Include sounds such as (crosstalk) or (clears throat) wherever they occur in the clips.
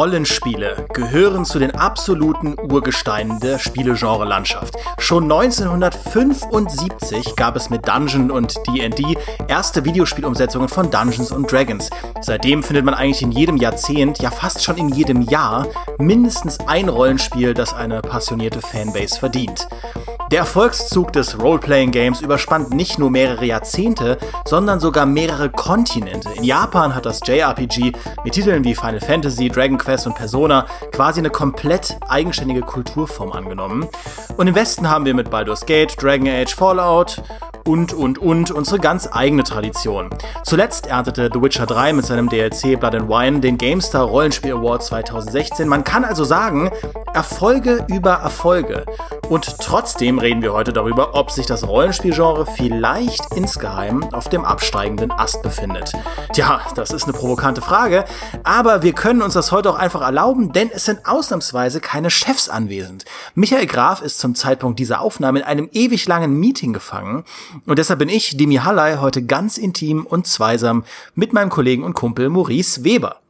Rollenspiele gehören zu den absoluten Urgesteinen der Spielegenre-Landschaft. Schon 1975 gab es mit Dungeon und D&D erste Videospielumsetzungen von Dungeons und Dragons. Seitdem findet man eigentlich in jedem Jahrzehnt, ja fast schon in jedem Jahr, mindestens ein Rollenspiel, das eine passionierte Fanbase verdient. Der Erfolgszug des Role-Playing-Games überspannt nicht nur mehrere Jahrzehnte, sondern sogar mehrere Kontinente. In Japan hat das JRPG mit Titeln wie Final Fantasy, Dragon Quest und Persona quasi eine komplett eigenständige Kulturform angenommen. Und im Westen haben wir mit Baldur's Gate, Dragon Age, Fallout und, und, und unsere ganz eigene Tradition. Zuletzt erntete The Witcher 3 mit seinem DLC Blood and Wine den GameStar Rollenspiel Award 2016. Man kann also sagen, Erfolge über Erfolge. Und trotzdem reden wir heute darüber, ob sich das Rollenspielgenre vielleicht insgeheim auf dem absteigenden Ast befindet. Tja, das ist eine provokante Frage, aber wir können uns das heute auch einfach erlauben, denn es sind ausnahmsweise keine Chefs anwesend. Michael Graf ist zum Zeitpunkt dieser Aufnahme in einem ewig langen Meeting gefangen und deshalb bin ich, Demi Hallei, heute ganz intim und zweisam mit meinem Kollegen und Kumpel Maurice Weber.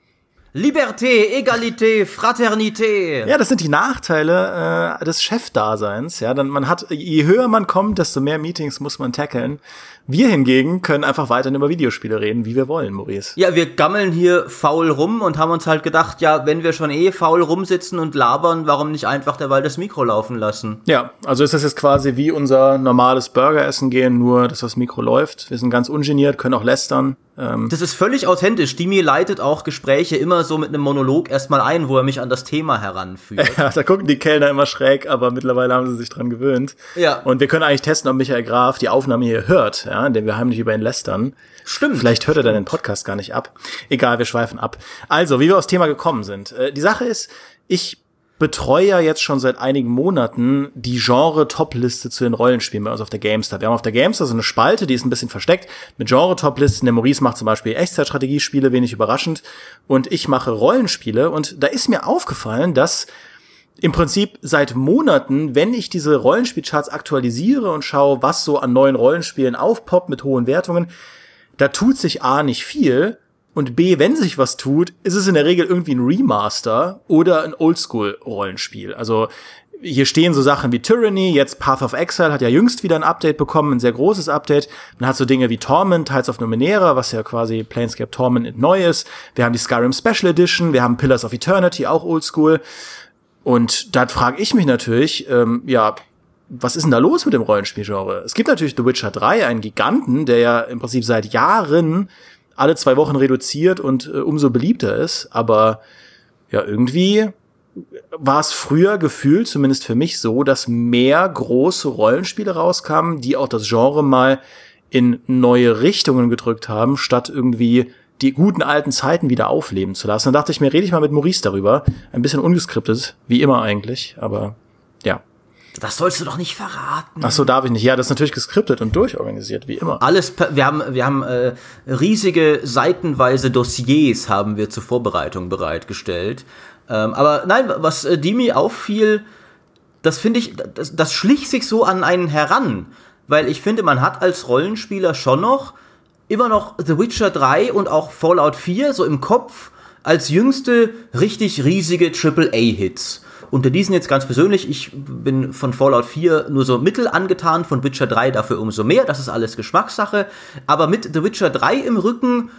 Liberté, Egalité, Fraternité. Ja, das sind die Nachteile äh, des Chefdaseins. Ja, dann man hat, je höher man kommt, desto mehr Meetings muss man tackeln. Wir hingegen können einfach weiterhin über Videospiele reden, wie wir wollen, Maurice. Ja, wir gammeln hier faul rum und haben uns halt gedacht, ja, wenn wir schon eh faul rumsitzen und labern, warum nicht einfach derweil das Mikro laufen lassen? Ja, also ist das jetzt quasi wie unser normales Burgeressen gehen, nur dass das Mikro läuft. Wir sind ganz ungeniert, können auch lästern. Ähm das ist völlig authentisch. Dimi leitet auch Gespräche immer so mit einem Monolog erstmal ein, wo er mich an das Thema heranführt. (laughs) Ja, da gucken die Kellner immer schräg, aber mittlerweile haben sie sich dran gewöhnt. Ja. Und wir können eigentlich testen, ob Michael Graf die Aufnahme hier hört, ja, denn wir heimlich über ihn lästern. Stimmt. Vielleicht hört er dann den Podcast gar nicht ab. Egal, wir schweifen ab. Also, wie wir aufs Thema gekommen sind. Äh, die Sache ist, ich betreue ja jetzt schon seit einigen Monaten die Genre-Top-Liste zu den Rollenspielen bei uns auf der Gamestar. Wir haben auf der Gamestar so eine Spalte, die ist ein bisschen versteckt mit Genre-Top-Listen. Der Maurice macht zum Beispiel Echtzeitstrategiespiele, wenig überraschend. Und ich mache Rollenspiele. Und da ist mir aufgefallen, dass im Prinzip seit Monaten, wenn ich diese Rollenspielcharts aktualisiere und schaue, was so an neuen Rollenspielen aufpoppt mit hohen Wertungen, da tut sich A nicht viel und B, wenn sich was tut, ist es in der Regel irgendwie ein Remaster oder ein Oldschool-Rollenspiel. Also hier stehen so Sachen wie Tyranny, jetzt Path of Exile hat ja jüngst wieder ein Update bekommen, ein sehr großes Update. Man hat so Dinge wie Torment, Tides of Numenera, was ja quasi Planescape Torment neu ist. Wir haben die Skyrim Special Edition, wir haben Pillars of Eternity, auch Oldschool. Und da frage ich mich natürlich, ähm, ja, was ist denn da los mit dem Rollenspielgenre? Es gibt natürlich The Witcher 3, einen Giganten, der ja im Prinzip seit Jahren alle zwei Wochen reduziert und äh, umso beliebter ist. Aber ja, irgendwie war es früher gefühlt, zumindest für mich so, dass mehr große Rollenspiele rauskamen, die auch das Genre mal in neue Richtungen gedrückt haben, statt irgendwie die guten alten Zeiten wieder aufleben zu lassen. Da dachte ich mir, rede ich mal mit Maurice darüber. Ein bisschen ungeskriptet, wie immer eigentlich, aber ja. Das sollst du doch nicht verraten. Ach so, darf ich nicht. Ja, das ist natürlich geskriptet und durchorganisiert, wie immer. Alles, wir haben, wir haben äh, riesige seitenweise Dossiers haben wir zur Vorbereitung bereitgestellt. Ähm, aber nein, was äh, Dimi auffiel, das finde ich, das, das schlich sich so an einen heran. Weil ich finde, man hat als Rollenspieler schon noch immer noch The Witcher 3 und auch Fallout 4 so im Kopf als jüngste richtig riesige AAA-Hits. Unter diesen jetzt ganz persönlich, ich bin von Fallout 4 nur so mittel angetan, von Witcher 3 dafür umso mehr, das ist alles Geschmackssache. Aber mit The Witcher 3 im Rücken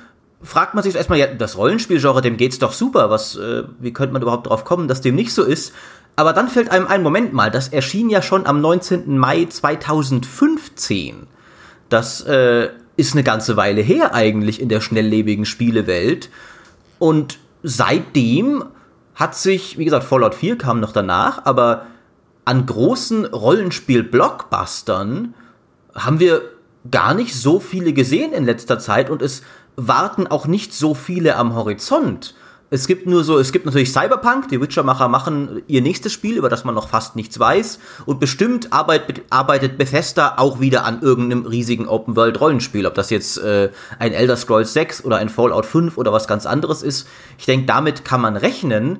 fragt man sich erstmal, ja, das Rollenspielgenre, dem geht's doch super, was, äh, wie könnte man überhaupt drauf kommen, dass dem nicht so ist? Aber dann fällt einem ein Moment mal, das erschien ja schon am 19. Mai 2015. Das äh, ist eine ganze Weile her eigentlich in der schnelllebigen Spielewelt. Und seitdem hat sich, wie gesagt, Fallout 4 kam noch danach, aber an großen Rollenspiel-Blockbustern haben wir gar nicht so viele gesehen in letzter Zeit und es warten auch nicht so viele am Horizont. Es gibt nur so, es gibt natürlich Cyberpunk, die Witcher-Macher machen ihr nächstes Spiel, über das man noch fast nichts weiß. Und bestimmt arbeitet, arbeitet Bethesda auch wieder an irgendeinem riesigen Open-World-Rollenspiel. Ob das jetzt äh, ein Elder Scrolls 6 oder ein Fallout 5 oder was ganz anderes ist. Ich denke, damit kann man rechnen.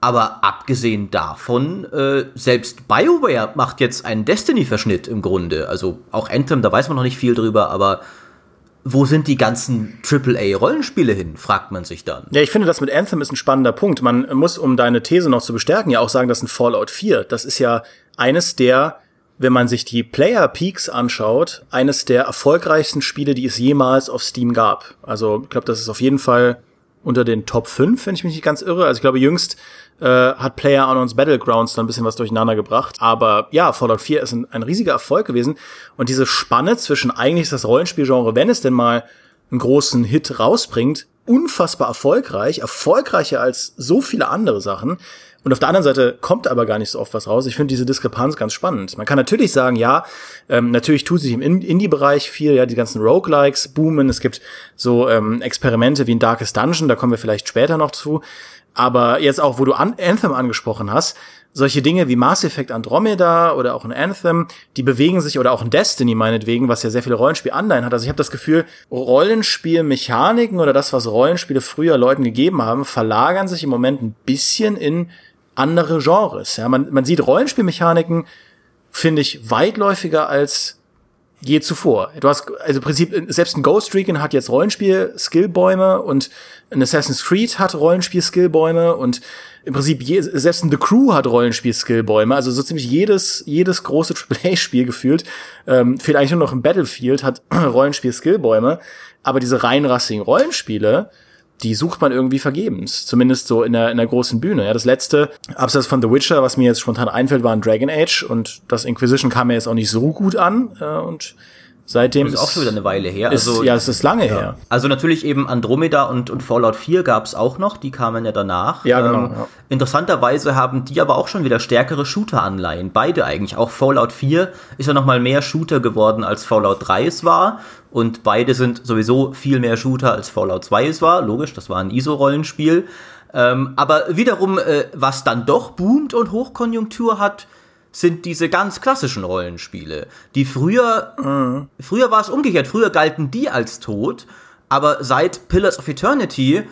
Aber abgesehen davon, äh, selbst BioWare macht jetzt einen Destiny-Verschnitt im Grunde. Also auch Anthem, da weiß man noch nicht viel drüber, aber wo sind die ganzen AAA-Rollenspiele hin, fragt man sich dann. Ja, ich finde, das mit Anthem ist ein spannender Punkt. Man muss, um deine These noch zu bestärken, ja auch sagen, dass ein Fallout 4, das ist ja eines der, wenn man sich die Player Peaks anschaut, eines der erfolgreichsten Spiele, die es jemals auf Steam gab. Also, ich glaube, das ist auf jeden Fall unter den Top 5, wenn ich mich nicht ganz irre. Also ich glaube, jüngst äh, hat Player Unknowns Battlegrounds da ein bisschen was durcheinander gebracht. Aber ja, Fallout 4 ist ein, ein riesiger Erfolg gewesen. Und diese Spanne zwischen eigentlich das Rollenspielgenre, wenn es denn mal einen großen Hit rausbringt, unfassbar erfolgreich, erfolgreicher als so viele andere Sachen. Und auf der anderen Seite kommt aber gar nicht so oft was raus. Ich finde diese Diskrepanz ganz spannend. Man kann natürlich sagen, ja, ähm, natürlich tut sich im Indie-Bereich viel, ja, die ganzen Roguelikes boomen. Es gibt so ähm, Experimente wie in Darkest Dungeon, da kommen wir vielleicht später noch zu. Aber jetzt auch, wo du An Anthem angesprochen hast, solche Dinge wie Mass Effect Andromeda oder auch ein Anthem, die bewegen sich oder auch ein Destiny meinetwegen, was ja sehr viele Rollenspiel-Anleihen hat. Also ich habe das Gefühl, Rollenspielmechaniken oder das, was Rollenspiele früher Leuten gegeben haben, verlagern sich im Moment ein bisschen in andere Genres. Ja, man, man sieht Rollenspielmechaniken, finde ich, weitläufiger als je zuvor. Du hast, also im Prinzip, selbst ein Ghost Recon hat jetzt Rollenspiel-Skillbäume und ein Assassin's Creed hat Rollenspiel-Skillbäume und im Prinzip je, selbst ein The Crew hat Rollenspiel-Skillbäume. Also so ziemlich jedes, jedes große (laughs) AAA-Spiel gefühlt, ähm, fehlt eigentlich nur noch ein Battlefield, hat (clears throat) Rollenspiel-Skillbäume. Aber diese reinrassigen Rollenspiele, die sucht man irgendwie vergebens. Zumindest so in der, in der großen Bühne. Ja, das letzte, abseits von The Witcher, was mir jetzt spontan einfällt, war ein Dragon Age und das Inquisition kam mir jetzt auch nicht so gut an. Äh, und Seitdem das ist auch schon wieder eine Weile her. Ist, also, ja, es ist lange ja. her. Also natürlich eben Andromeda und, und Fallout 4 gab es auch noch, die kamen ja danach. Ja, genau. Ähm, ja. Interessanterweise haben die aber auch schon wieder stärkere Shooter-Anleihen. Beide eigentlich. Auch Fallout 4 ist ja noch mal mehr Shooter geworden, als Fallout 3 es war. Und beide sind sowieso viel mehr Shooter, als Fallout 2 es war. Logisch, das war ein ISO-Rollenspiel. Ähm, aber wiederum, äh, was dann doch boomt und Hochkonjunktur hat, sind diese ganz klassischen Rollenspiele, die früher, mhm. früher war es umgekehrt, früher galten die als tot, aber seit Pillars of Eternity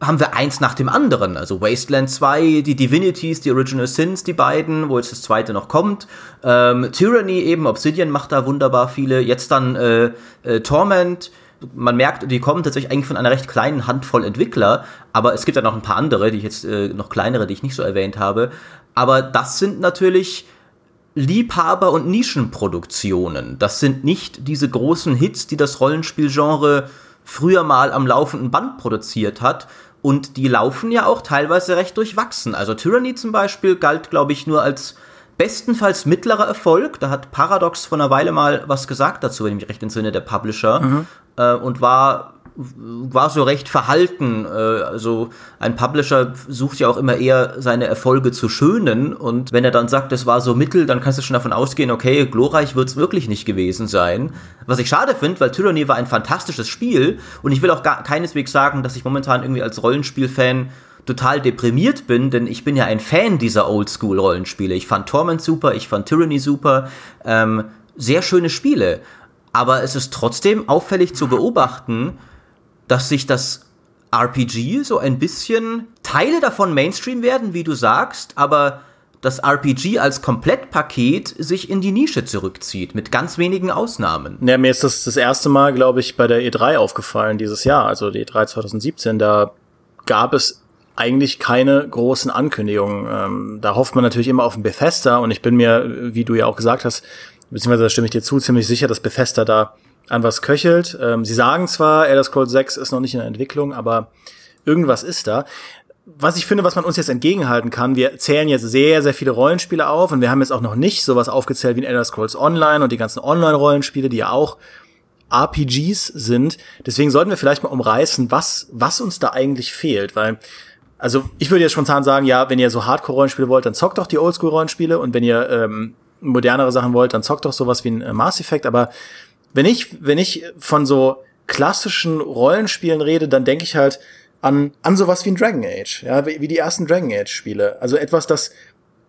haben wir eins nach dem anderen. Also Wasteland 2, die Divinities, die Original Sins, die beiden, wo jetzt das zweite noch kommt. Ähm, Tyranny eben, Obsidian macht da wunderbar viele. Jetzt dann äh, äh, Torment. Man merkt, die kommen tatsächlich eigentlich von einer recht kleinen Handvoll Entwickler, aber es gibt ja noch ein paar andere, die ich jetzt äh, noch kleinere, die ich nicht so erwähnt habe. Aber das sind natürlich Liebhaber- und Nischenproduktionen. Das sind nicht diese großen Hits, die das Rollenspielgenre früher mal am laufenden Band produziert hat. Und die laufen ja auch teilweise recht durchwachsen. Also Tyranny zum Beispiel galt, glaube ich, nur als bestenfalls mittlerer Erfolg. Da hat Paradox vor einer Weile mal was gesagt dazu, wenn ich mich recht entsinne, der Publisher. Mhm. Äh, und war war so recht verhalten. Äh, also ein Publisher sucht ja auch immer eher seine Erfolge zu schönen und wenn er dann sagt, es war so mittel, dann kannst du schon davon ausgehen, okay, glorreich wird es wirklich nicht gewesen sein. Was ich schade finde, weil Tyranny war ein fantastisches Spiel und ich will auch gar keineswegs sagen, dass ich momentan irgendwie als Rollenspielfan total deprimiert bin, denn ich bin ja ein Fan dieser Oldschool-Rollenspiele. Ich fand Torment super, ich fand Tyranny super. Ähm, sehr schöne Spiele. Aber es ist trotzdem auffällig zu beobachten, dass sich das RPG so ein bisschen Teile davon Mainstream werden, wie du sagst, aber das RPG als Komplettpaket sich in die Nische zurückzieht, mit ganz wenigen Ausnahmen. Ja, mir ist das das erste Mal, glaube ich, bei der E3 aufgefallen dieses Jahr, also die E3 2017. Da gab es eigentlich keine großen Ankündigungen. Ähm, da hofft man natürlich immer auf ein Bethesda und ich bin mir, wie du ja auch gesagt hast, beziehungsweise da stimme ich dir zu, ziemlich sicher, dass Bethesda da an was köchelt. Ähm, sie sagen zwar, Elder Scrolls 6 ist noch nicht in der Entwicklung, aber irgendwas ist da. Was ich finde, was man uns jetzt entgegenhalten kann, wir zählen jetzt sehr, sehr viele Rollenspiele auf und wir haben jetzt auch noch nicht sowas aufgezählt wie in Elder Scrolls Online und die ganzen Online-Rollenspiele, die ja auch RPGs sind. Deswegen sollten wir vielleicht mal umreißen, was, was uns da eigentlich fehlt, weil also ich würde jetzt spontan sagen, ja, wenn ihr so Hardcore-Rollenspiele wollt, dann zockt doch die Oldschool-Rollenspiele und wenn ihr ähm, modernere Sachen wollt, dann zockt doch sowas wie ein äh, Mass Effect, aber wenn ich, wenn ich von so klassischen Rollenspielen rede, dann denke ich halt an, an sowas wie ein Dragon Age, ja, wie, die ersten Dragon Age Spiele. Also etwas, das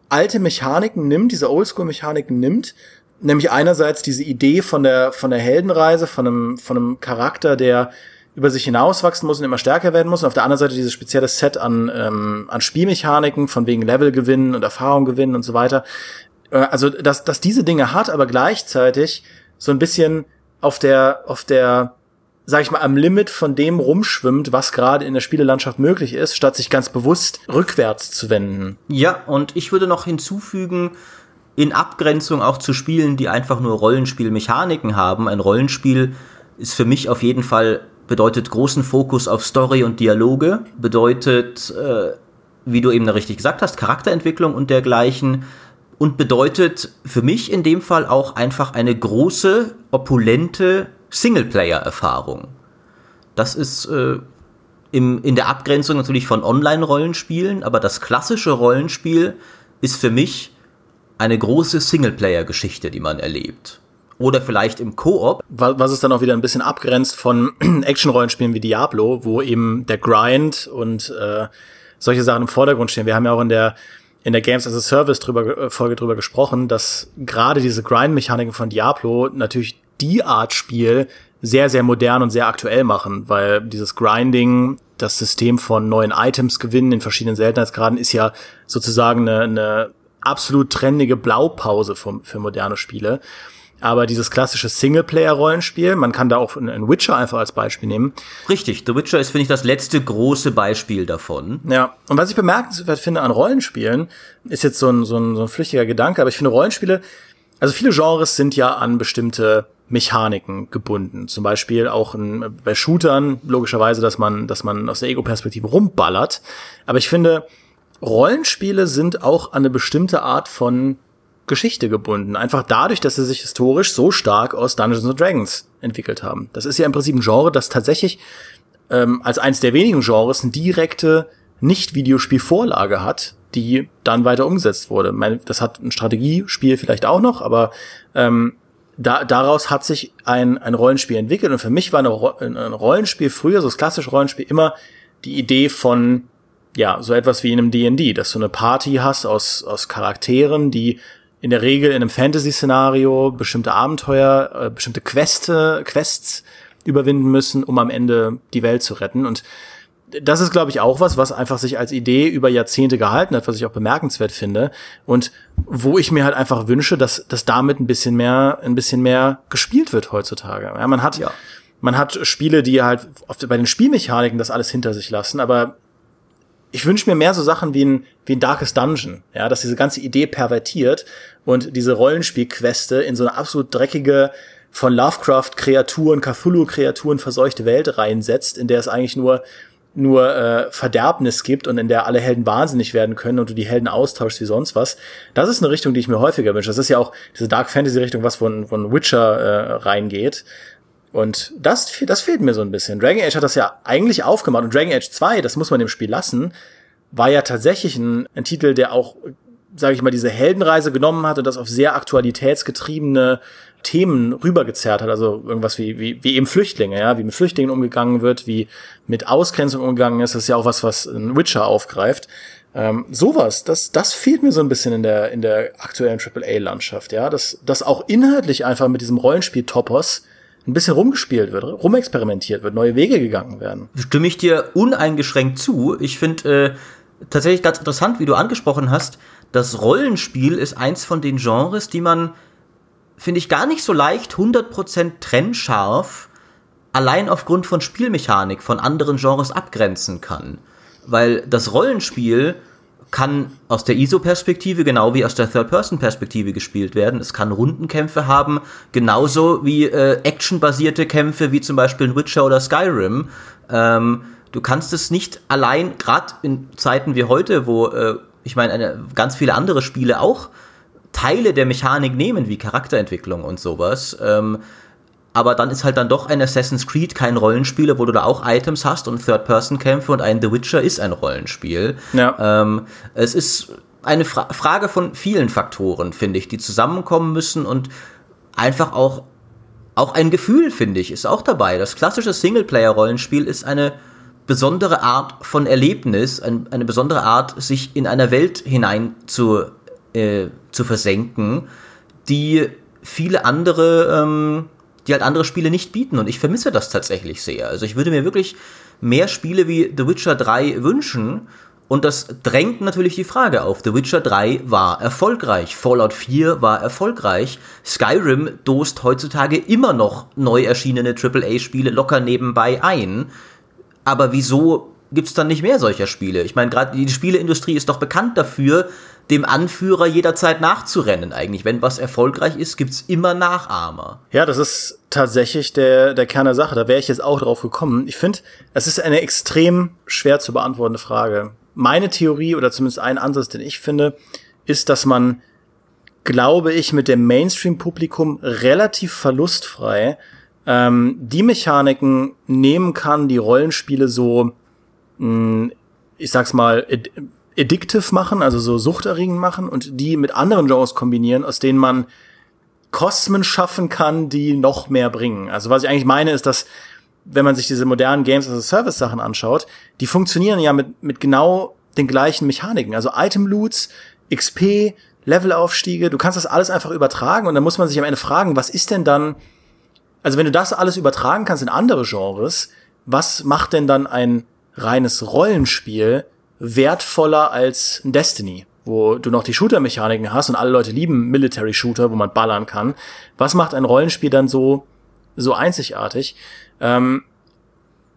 alte Mechaniken nimmt, diese Oldschool-Mechaniken nimmt, nämlich einerseits diese Idee von der, von der Heldenreise, von einem, von einem Charakter, der über sich hinauswachsen muss und immer stärker werden muss. Und auf der anderen Seite dieses spezielle Set an, ähm, an Spielmechaniken, von wegen Level gewinnen und Erfahrung gewinnen und so weiter. Äh, also, dass, dass diese Dinge hat, aber gleichzeitig so ein bisschen auf der, auf der sag ich mal, am Limit von dem rumschwimmt, was gerade in der Spielelandschaft möglich ist, statt sich ganz bewusst rückwärts zu wenden. Ja, und ich würde noch hinzufügen, in Abgrenzung auch zu Spielen, die einfach nur Rollenspielmechaniken haben. Ein Rollenspiel ist für mich auf jeden Fall bedeutet großen Fokus auf Story und Dialoge, bedeutet, äh, wie du eben da richtig gesagt hast, Charakterentwicklung und dergleichen und bedeutet für mich in dem Fall auch einfach eine große, opulente Singleplayer-Erfahrung. Das ist äh, im, in der Abgrenzung natürlich von Online-Rollenspielen, aber das klassische Rollenspiel ist für mich eine große Singleplayer-Geschichte, die man erlebt. Oder vielleicht im Koop. Was es dann auch wieder ein bisschen abgrenzt von (clears throat) Action-Rollenspielen wie Diablo, wo eben der Grind und äh, solche Sachen im Vordergrund stehen. Wir haben ja auch in der in der Games as a Service drüber, äh, Folge drüber gesprochen, dass gerade diese Grind-Mechaniken von Diablo natürlich die Art Spiel sehr, sehr modern und sehr aktuell machen, weil dieses Grinding, das System von neuen Items gewinnen in verschiedenen Seltenheitsgraden ist ja sozusagen eine, eine absolut trendige Blaupause für, für moderne Spiele. Aber dieses klassische Singleplayer-Rollenspiel, man kann da auch einen Witcher einfach als Beispiel nehmen. Richtig, The Witcher ist, finde ich, das letzte große Beispiel davon. Ja, und was ich bemerkenswert finde an Rollenspielen, ist jetzt so ein, so ein, so ein flüchtiger Gedanke, aber ich finde Rollenspiele, also viele Genres sind ja an bestimmte Mechaniken gebunden. Zum Beispiel auch in, bei Shootern, logischerweise, dass man, dass man aus der Ego-Perspektive rumballert. Aber ich finde, Rollenspiele sind auch an eine bestimmte Art von Geschichte gebunden. Einfach dadurch, dass sie sich historisch so stark aus Dungeons Dragons entwickelt haben. Das ist ja im Prinzip ein Genre, das tatsächlich ähm, als eins der wenigen Genres eine direkte Nicht-Videospiel-Vorlage hat, die dann weiter umgesetzt wurde. Das hat ein Strategiespiel vielleicht auch noch, aber ähm, da, daraus hat sich ein, ein Rollenspiel entwickelt. Und für mich war eine, ein Rollenspiel früher, so das klassische Rollenspiel, immer die Idee von, ja, so etwas wie in einem D&D, dass du eine Party hast aus, aus Charakteren, die in der Regel in einem Fantasy-Szenario bestimmte Abenteuer, äh, bestimmte Queste, Quests überwinden müssen, um am Ende die Welt zu retten. Und das ist, glaube ich, auch was, was einfach sich als Idee über Jahrzehnte gehalten hat, was ich auch bemerkenswert finde. Und wo ich mir halt einfach wünsche, dass, dass damit ein bisschen mehr, ein bisschen mehr gespielt wird heutzutage. Ja, man hat, ja. man hat Spiele, die halt oft bei den Spielmechaniken das alles hinter sich lassen, aber ich wünsche mir mehr so Sachen wie ein, wie ein Darkest Dungeon, ja, dass diese ganze Idee pervertiert und diese Rollenspielqueste in so eine absolut dreckige, von Lovecraft-Kreaturen, Cthulhu-Kreaturen verseuchte Welt reinsetzt, in der es eigentlich nur nur äh, Verderbnis gibt und in der alle Helden wahnsinnig werden können und du die Helden austauschst wie sonst was. Das ist eine Richtung, die ich mir häufiger wünsche. Das ist ja auch diese Dark Fantasy Richtung, was von, von Witcher äh, reingeht. Und das, das fehlt mir so ein bisschen. Dragon Age hat das ja eigentlich aufgemacht und Dragon Age 2, das muss man dem Spiel lassen, war ja tatsächlich ein, ein Titel, der auch, sage ich mal, diese Heldenreise genommen hat und das auf sehr aktualitätsgetriebene Themen rübergezerrt hat, also irgendwas wie, wie, wie eben Flüchtlinge, ja, wie mit Flüchtlingen umgegangen wird, wie mit Ausgrenzung umgegangen ist, das ist ja auch was, was ein Witcher aufgreift. Ähm, sowas, das, das fehlt mir so ein bisschen in der, in der aktuellen AAA-Landschaft, ja, dass, dass auch inhaltlich einfach mit diesem Rollenspiel-Topos ein bisschen rumgespielt wird, rumexperimentiert wird, neue Wege gegangen werden. Stimme ich dir uneingeschränkt zu. Ich finde äh, tatsächlich ganz interessant, wie du angesprochen hast, das Rollenspiel ist eins von den Genres, die man finde ich gar nicht so leicht 100% trennscharf allein aufgrund von Spielmechanik von anderen Genres abgrenzen kann. Weil das Rollenspiel kann aus der ISO-Perspektive genau wie aus der Third-Person-Perspektive gespielt werden. Es kann Rundenkämpfe haben, genauso wie äh, actionbasierte Kämpfe wie zum Beispiel in Witcher oder Skyrim. Ähm, du kannst es nicht allein, gerade in Zeiten wie heute, wo äh, ich meine, ganz viele andere Spiele auch Teile der Mechanik nehmen, wie Charakterentwicklung und sowas. Ähm, aber dann ist halt dann doch ein Assassin's Creed kein Rollenspiel, wo du da auch Items hast und Third-Person-Kämpfe und ein The Witcher ist ein Rollenspiel. Ja. Ähm, es ist eine Fra Frage von vielen Faktoren, finde ich, die zusammenkommen müssen und einfach auch, auch ein Gefühl, finde ich, ist auch dabei. Das klassische Singleplayer-Rollenspiel ist eine besondere Art von Erlebnis, ein, eine besondere Art, sich in einer Welt hinein zu äh, zu versenken, die viele andere, ähm, die halt andere Spiele nicht bieten. Und ich vermisse das tatsächlich sehr. Also ich würde mir wirklich mehr Spiele wie The Witcher 3 wünschen. Und das drängt natürlich die Frage auf. The Witcher 3 war erfolgreich. Fallout 4 war erfolgreich. Skyrim dost heutzutage immer noch neu erschienene AAA-Spiele locker nebenbei ein. Aber wieso gibt's dann nicht mehr solcher Spiele? Ich meine, gerade die Spieleindustrie ist doch bekannt dafür, dem Anführer jederzeit nachzurennen eigentlich. Wenn was erfolgreich ist, gibt's immer Nachahmer. Ja, das ist tatsächlich der, der Kern der Sache. Da wäre ich jetzt auch drauf gekommen. Ich finde, es ist eine extrem schwer zu beantwortende Frage meine Theorie oder zumindest ein Ansatz, den ich finde, ist, dass man, glaube ich, mit dem Mainstream-Publikum relativ verlustfrei ähm, die Mechaniken nehmen kann, die Rollenspiele so, mh, hm, ich sag's mal, addictive machen, also so suchterregend machen und die mit anderen Genres kombinieren, aus denen man Kosmen schaffen kann, die noch mehr bringen. Also was ich eigentlich meine, ist, dass wenn man sich diese modernen Games as a Service Sachen anschaut, die funktionieren ja mit, mit genau den gleichen Mechaniken. Also Item Loots, XP, Levelaufstiege, du kannst das alles einfach übertragen und dann muss man sich am Ende fragen, was ist denn dann, also wenn du das alles übertragen kannst in andere Genres, was macht denn dann ein reines Rollenspiel wertvoller als Destiny? wo du noch die Shooter-Mechaniken hast und alle Leute lieben Military-Shooter, wo man ballern kann. Was macht ein Rollenspiel dann so, so einzigartig? Ähm,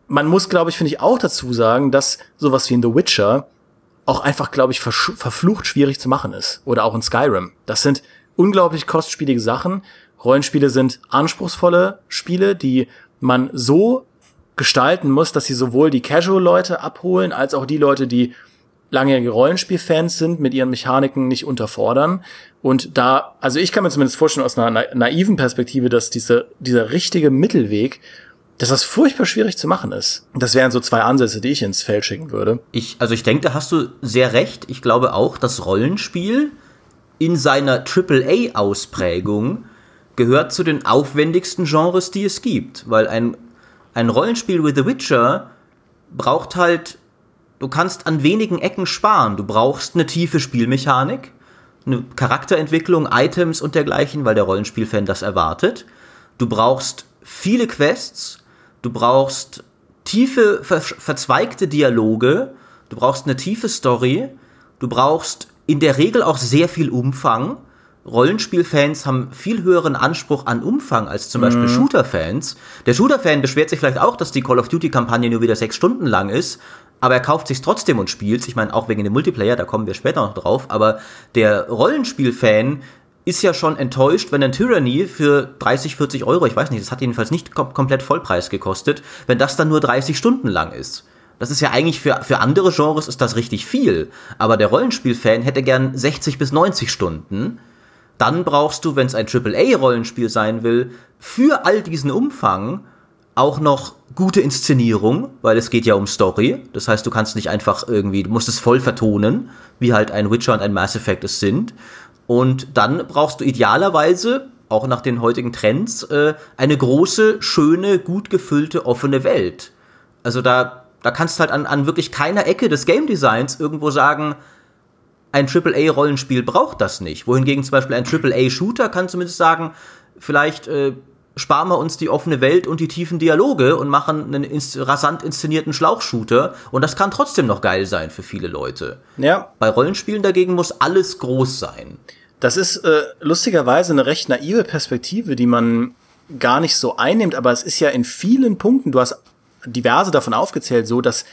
man muss, glaube ich, finde ich auch dazu sagen, dass sowas wie in The Witcher auch einfach, glaube ich, verflucht schwierig zu machen ist. Oder auch in Skyrim. Das sind unglaublich kostspielige Sachen. Rollenspiele sind anspruchsvolle Spiele, die man so gestalten muss, dass sie sowohl die Casual-Leute abholen, als auch die Leute, die langjährige Rollenspielfans sind, mit ihren Mechaniken nicht unterfordern. Und da, also ich kann mir zumindest vorstellen aus einer naiven Perspektive, dass diese, dieser richtige Mittelweg dass das furchtbar schwierig zu machen ist. Das wären so zwei Ansätze, die ich ins Feld schicken würde. Ich, also ich denke, da hast du sehr recht. Ich glaube auch, das Rollenspiel in seiner AAA-Ausprägung gehört zu den aufwendigsten Genres, die es gibt. Weil ein, ein Rollenspiel wie The Witcher braucht halt, du kannst an wenigen Ecken sparen. Du brauchst eine tiefe Spielmechanik, eine Charakterentwicklung, Items und dergleichen, weil der Rollenspielfan das erwartet. Du brauchst viele Quests, du brauchst tiefe, ver verzweigte Dialoge, du brauchst eine tiefe Story, du brauchst in der Regel auch sehr viel Umfang. Rollenspielfans haben viel höheren Anspruch an Umfang als zum Beispiel mhm. Shooter-Fans. Der Shooter-Fan beschwert sich vielleicht auch, dass die Call of Duty-Kampagne nur wieder sechs Stunden lang ist, aber er kauft sich's trotzdem und spielt. Ich meine, auch wegen dem Multiplayer, da kommen wir später noch drauf. Aber der Rollenspiel-Fan ist ja schon enttäuscht, wenn ein Tyranny für 30, 40 Euro, ich weiß nicht, das hat jedenfalls nicht kom komplett Vollpreis gekostet, wenn das dann nur 30 Stunden lang ist. Das ist ja eigentlich für, für andere Genres ist das richtig viel. Aber der Rollenspiel-Fan hätte gern 60 bis 90 Stunden. Dann brauchst du, wenn es ein AAA-Rollenspiel sein will, für all diesen Umfang auch noch gute Inszenierung, weil es geht ja um Story. Das heißt, du kannst nicht einfach irgendwie, du musst es voll vertonen, wie halt ein Witcher und ein Mass Effect es sind. Und dann brauchst du idealerweise, auch nach den heutigen Trends, äh, eine große, schöne, gut gefüllte, offene Welt. Also da, da kannst du halt an, an wirklich keiner Ecke des Game Designs irgendwo sagen, ein AAA-Rollenspiel braucht das nicht. Wohingegen zum Beispiel ein AAA-Shooter kann zumindest sagen, vielleicht äh, sparen wir uns die offene Welt und die tiefen Dialoge und machen einen ins rasant inszenierten Schlauchshooter und das kann trotzdem noch geil sein für viele Leute. Ja. Bei Rollenspielen dagegen muss alles groß sein. Das ist äh, lustigerweise eine recht naive Perspektive, die man gar nicht so einnimmt, aber es ist ja in vielen Punkten, du hast diverse davon aufgezählt, so dass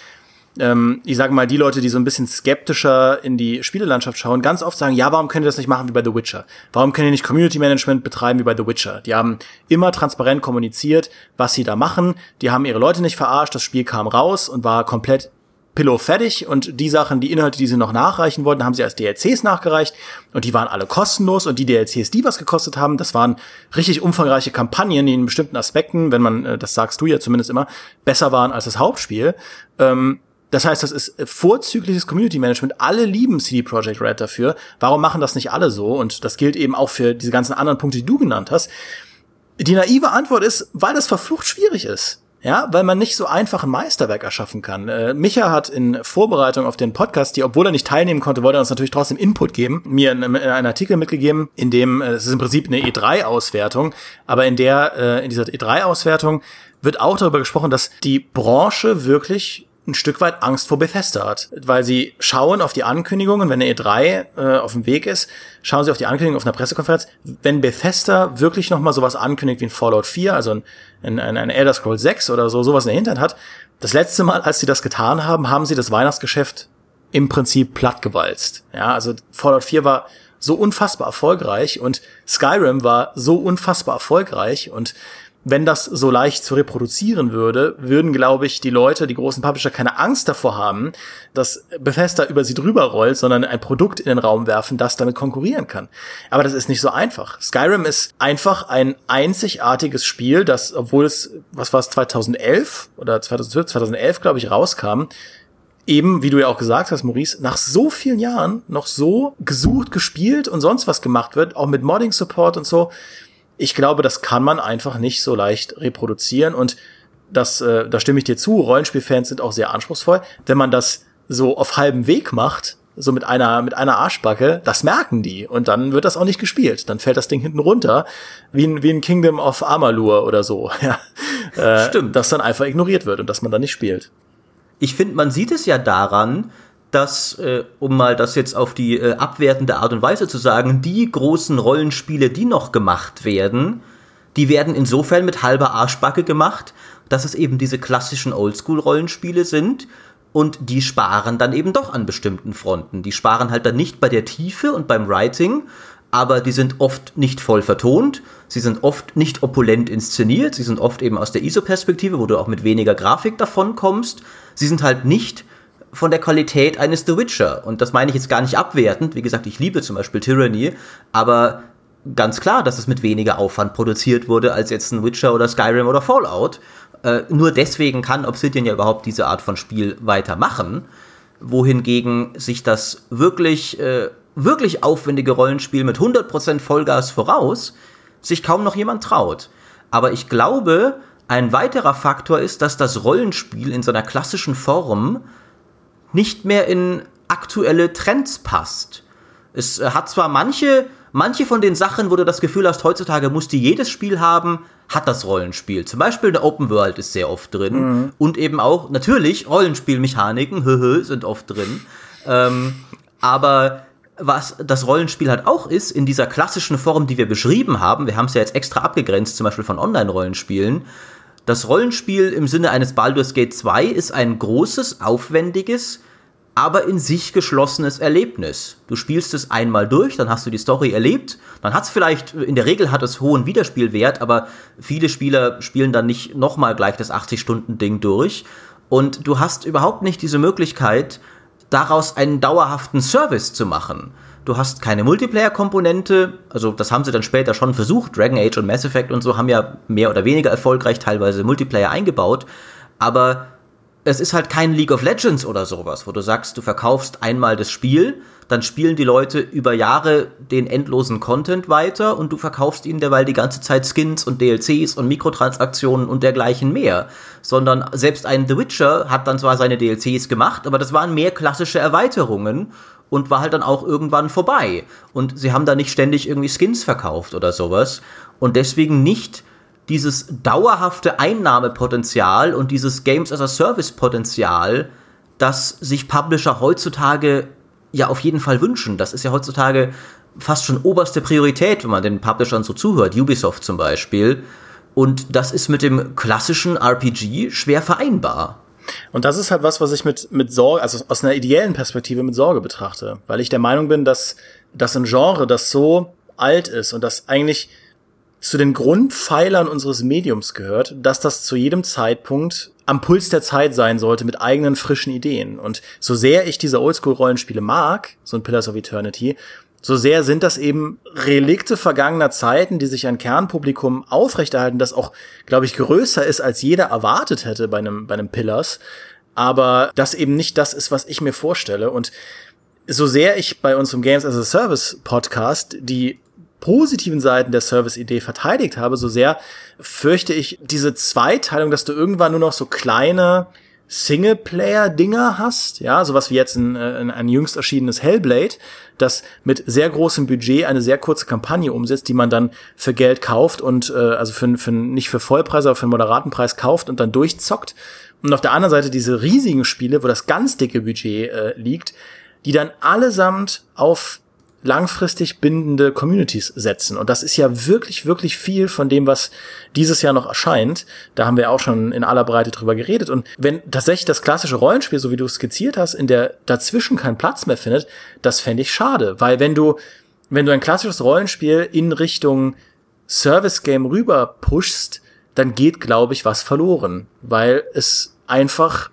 ähm, ich sage mal, die Leute, die so ein bisschen skeptischer in die Spielelandschaft schauen, ganz oft sagen, ja, warum könnt ihr das nicht machen wie bei The Witcher? Warum könnt ihr nicht Community Management betreiben wie bei The Witcher? Die haben immer transparent kommuniziert, was sie da machen. Die haben ihre Leute nicht verarscht. Das Spiel kam raus und war komplett Pillow fertig und die Sachen, die Inhalte, die sie noch nachreichen wollten, haben sie als DLCs nachgereicht und die waren alle kostenlos und die DLCs, die was gekostet haben, das waren richtig umfangreiche Kampagnen, die in bestimmten Aspekten, wenn man, äh, das sagst du ja zumindest immer, besser waren als das Hauptspiel. Ähm, das heißt, das ist vorzügliches Community Management. Alle lieben CD Projekt Red dafür. Warum machen das nicht alle so? Und das gilt eben auch für diese ganzen anderen Punkte, die du genannt hast. Die naive Antwort ist, weil das verflucht schwierig ist. Ja, weil man nicht so einfach ein Meisterwerk erschaffen kann. Äh, Micha hat in Vorbereitung auf den Podcast, die, obwohl er nicht teilnehmen konnte, wollte er uns natürlich trotzdem Input geben, mir in, in einen Artikel mitgegeben, in dem, äh, es ist im Prinzip eine E3-Auswertung, aber in der, äh, in dieser E3-Auswertung wird auch darüber gesprochen, dass die Branche wirklich ein Stück weit Angst vor Bethesda hat, weil sie schauen auf die Ankündigungen, wenn der E3 äh, auf dem Weg ist, schauen sie auf die Ankündigung auf einer Pressekonferenz, wenn Bethesda wirklich noch mal sowas ankündigt wie ein Fallout 4, also ein, ein, ein Elder Scrolls 6 oder so, sowas in der Hintern hat, das letzte Mal, als sie das getan haben, haben sie das Weihnachtsgeschäft im Prinzip plattgewalzt. Ja, also Fallout 4 war so unfassbar erfolgreich und Skyrim war so unfassbar erfolgreich und wenn das so leicht zu reproduzieren würde, würden, glaube ich, die Leute, die großen Publisher keine Angst davor haben, dass Bethesda über sie drüber rollt, sondern ein Produkt in den Raum werfen, das damit konkurrieren kann. Aber das ist nicht so einfach. Skyrim ist einfach ein einzigartiges Spiel, das, obwohl es, was war es, 2011 oder 2012, 2011, glaube ich, rauskam, eben, wie du ja auch gesagt hast, Maurice, nach so vielen Jahren noch so gesucht, gespielt und sonst was gemacht wird, auch mit Modding-Support und so. Ich glaube, das kann man einfach nicht so leicht reproduzieren und das, äh, da stimme ich dir zu, Rollenspielfans sind auch sehr anspruchsvoll. Wenn man das so auf halbem Weg macht, so mit einer, mit einer Arschbacke, das merken die. Und dann wird das auch nicht gespielt. Dann fällt das Ding hinten runter, wie ein, wie ein Kingdom of Amalur oder so, (laughs) ja. Äh, Stimmt. Das dann einfach ignoriert wird und dass man dann nicht spielt ich finde, man sieht es ja daran, dass, äh, um mal das jetzt auf die äh, abwertende Art und Weise zu sagen, die großen Rollenspiele, die noch gemacht werden, die werden insofern mit halber Arschbacke gemacht, dass es eben diese klassischen Oldschool-Rollenspiele sind und die sparen dann eben doch an bestimmten Fronten. Die sparen halt dann nicht bei der Tiefe und beim Writing, aber die sind oft nicht voll vertont, sie sind oft nicht opulent inszeniert, sie sind oft eben aus der ISO-Perspektive, wo du auch mit weniger Grafik davon kommst. Sie sind halt nicht von der Qualität eines The Witcher. Und das meine ich jetzt gar nicht abwertend. Wie gesagt, ich liebe zum Beispiel Tyranny, aber ganz klar, dass es mit weniger Aufwand produziert wurde als jetzt ein Witcher oder Skyrim oder Fallout. Äh, nur deswegen kann Obsidian ja überhaupt diese Art von Spiel weitermachen. Wohingegen sich das wirklich äh, wirklich aufwendige Rollenspiel mit 100% Vollgas voraus sich kaum noch jemand traut. Aber ich glaube, ein weiterer Faktor ist, dass das Rollenspiel in seiner klassischen Form nicht mehr in aktuelle Trends passt. Es äh, hat zwar manche, manche von den Sachen, wo du das Gefühl hast, heutzutage musste jedes Spiel haben, hat das Rollenspiel. Zum Beispiel eine Open World ist sehr oft drin. Mhm. Und eben auch, natürlich, Rollenspielmechaniken, (laughs) sind oft drin. Ähm, aber was das Rollenspiel halt auch ist, in dieser klassischen Form, die wir beschrieben haben, wir haben es ja jetzt extra abgegrenzt, zum Beispiel von Online-Rollenspielen, das Rollenspiel im Sinne eines Baldur's Gate 2 ist ein großes, aufwendiges, aber in sich geschlossenes Erlebnis. Du spielst es einmal durch, dann hast du die Story erlebt, dann hat es vielleicht, in der Regel hat es hohen Wiederspielwert, aber viele Spieler spielen dann nicht nochmal gleich das 80-Stunden-Ding durch. Und du hast überhaupt nicht diese Möglichkeit, daraus einen dauerhaften Service zu machen. Du hast keine Multiplayer-Komponente, also das haben sie dann später schon versucht. Dragon Age und Mass Effect und so haben ja mehr oder weniger erfolgreich teilweise Multiplayer eingebaut, aber es ist halt kein League of Legends oder sowas, wo du sagst, du verkaufst einmal das Spiel, dann spielen die Leute über Jahre den endlosen Content weiter und du verkaufst ihnen derweil die ganze Zeit Skins und DLCs und Mikrotransaktionen und dergleichen mehr. Sondern selbst ein The Witcher hat dann zwar seine DLCs gemacht, aber das waren mehr klassische Erweiterungen und war halt dann auch irgendwann vorbei. Und sie haben da nicht ständig irgendwie Skins verkauft oder sowas. Und deswegen nicht dieses dauerhafte Einnahmepotenzial und dieses Games as a Service Potenzial, das sich Publisher heutzutage ja auf jeden Fall wünschen. Das ist ja heutzutage fast schon oberste Priorität, wenn man den Publishern so zuhört, Ubisoft zum Beispiel. Und das ist mit dem klassischen RPG schwer vereinbar. Und das ist halt was, was ich mit, mit Sorge, also aus einer ideellen Perspektive mit Sorge betrachte. Weil ich der Meinung bin, dass, dass ein Genre, das so alt ist und das eigentlich zu den Grundpfeilern unseres Mediums gehört, dass das zu jedem Zeitpunkt am Puls der Zeit sein sollte mit eigenen frischen Ideen. Und so sehr ich diese Oldschool-Rollenspiele mag, so ein Pillars of Eternity, so sehr sind das eben Relikte vergangener Zeiten, die sich ein Kernpublikum aufrechterhalten, das auch, glaube ich, größer ist, als jeder erwartet hätte bei einem, bei einem Pillars. Aber das eben nicht das ist, was ich mir vorstelle. Und so sehr ich bei unserem Games as a Service Podcast die positiven Seiten der Service-Idee verteidigt habe, so sehr fürchte ich diese Zweiteilung, dass du irgendwann nur noch so kleine Singleplayer-Dinger hast, ja, sowas wie jetzt ein, ein, ein jüngst erschienenes Hellblade, das mit sehr großem Budget eine sehr kurze Kampagne umsetzt, die man dann für Geld kauft und äh, also für, für nicht für Vollpreis, aber für einen moderaten Preis kauft und dann durchzockt. Und auf der anderen Seite diese riesigen Spiele, wo das ganz dicke Budget äh, liegt, die dann allesamt auf langfristig bindende Communities setzen. Und das ist ja wirklich, wirklich viel von dem, was dieses Jahr noch erscheint. Da haben wir auch schon in aller Breite drüber geredet. Und wenn tatsächlich das klassische Rollenspiel, so wie du es skizziert hast, in der dazwischen keinen Platz mehr findet, das fände ich schade. Weil wenn du, wenn du ein klassisches Rollenspiel in Richtung Service Game rüber pushst, dann geht, glaube ich, was verloren. Weil es einfach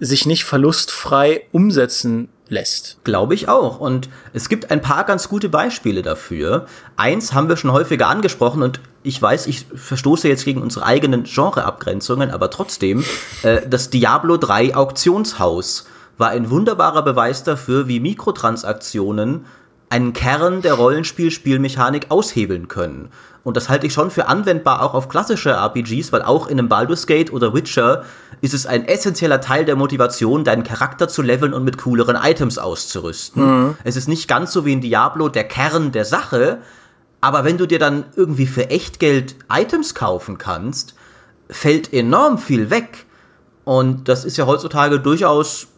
sich nicht verlustfrei umsetzen lässt. Glaube ich auch. Und es gibt ein paar ganz gute Beispiele dafür. Eins haben wir schon häufiger angesprochen und ich weiß, ich verstoße jetzt gegen unsere eigenen Genreabgrenzungen, aber trotzdem, äh, das Diablo 3 Auktionshaus war ein wunderbarer Beweis dafür, wie Mikrotransaktionen einen Kern der Rollenspiel-Spielmechanik aushebeln können. Und das halte ich schon für anwendbar auch auf klassische RPGs, weil auch in einem Baldur's Gate oder Witcher ist es ein essentieller Teil der Motivation, deinen Charakter zu leveln und mit cooleren Items auszurüsten. Mhm. Es ist nicht ganz so wie in Diablo der Kern der Sache, aber wenn du dir dann irgendwie für Echtgeld Items kaufen kannst, fällt enorm viel weg. Und das ist ja heutzutage durchaus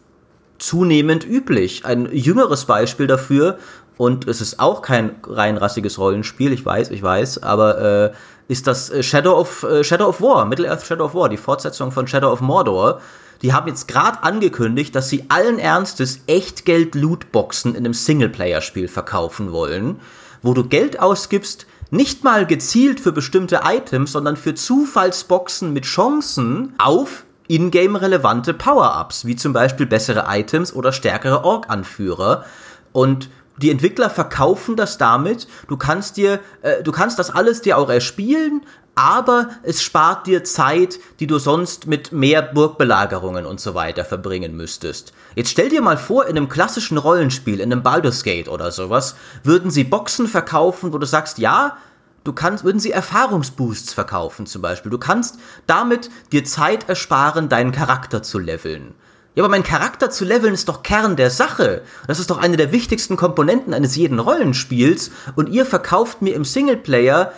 zunehmend üblich. Ein jüngeres Beispiel dafür und es ist auch kein rein rassiges Rollenspiel, ich weiß, ich weiß, aber äh, ist das äh, Shadow of äh, Shadow of War, Middle-earth Shadow of War, die Fortsetzung von Shadow of Mordor. Die haben jetzt gerade angekündigt, dass sie allen Ernstes Echtgeld-Lootboxen in einem Singleplayer-Spiel verkaufen wollen, wo du Geld ausgibst, nicht mal gezielt für bestimmte Items, sondern für Zufallsboxen mit Chancen auf ingame relevante Power-Ups, wie zum Beispiel bessere Items oder stärkere Ork-Anführer. Und die Entwickler verkaufen das damit, du kannst dir, äh, du kannst das alles dir auch erspielen, aber es spart dir Zeit, die du sonst mit mehr Burgbelagerungen und so weiter verbringen müsstest. Jetzt stell dir mal vor, in einem klassischen Rollenspiel, in einem Baldur's Gate oder sowas, würden sie Boxen verkaufen, wo du sagst, ja, du kannst, würden sie Erfahrungsboosts verkaufen zum Beispiel. Du kannst damit dir Zeit ersparen, deinen Charakter zu leveln. Ja, aber mein Charakter zu leveln ist doch Kern der Sache. Das ist doch eine der wichtigsten Komponenten eines jeden Rollenspiels. Und ihr verkauft mir im Singleplayer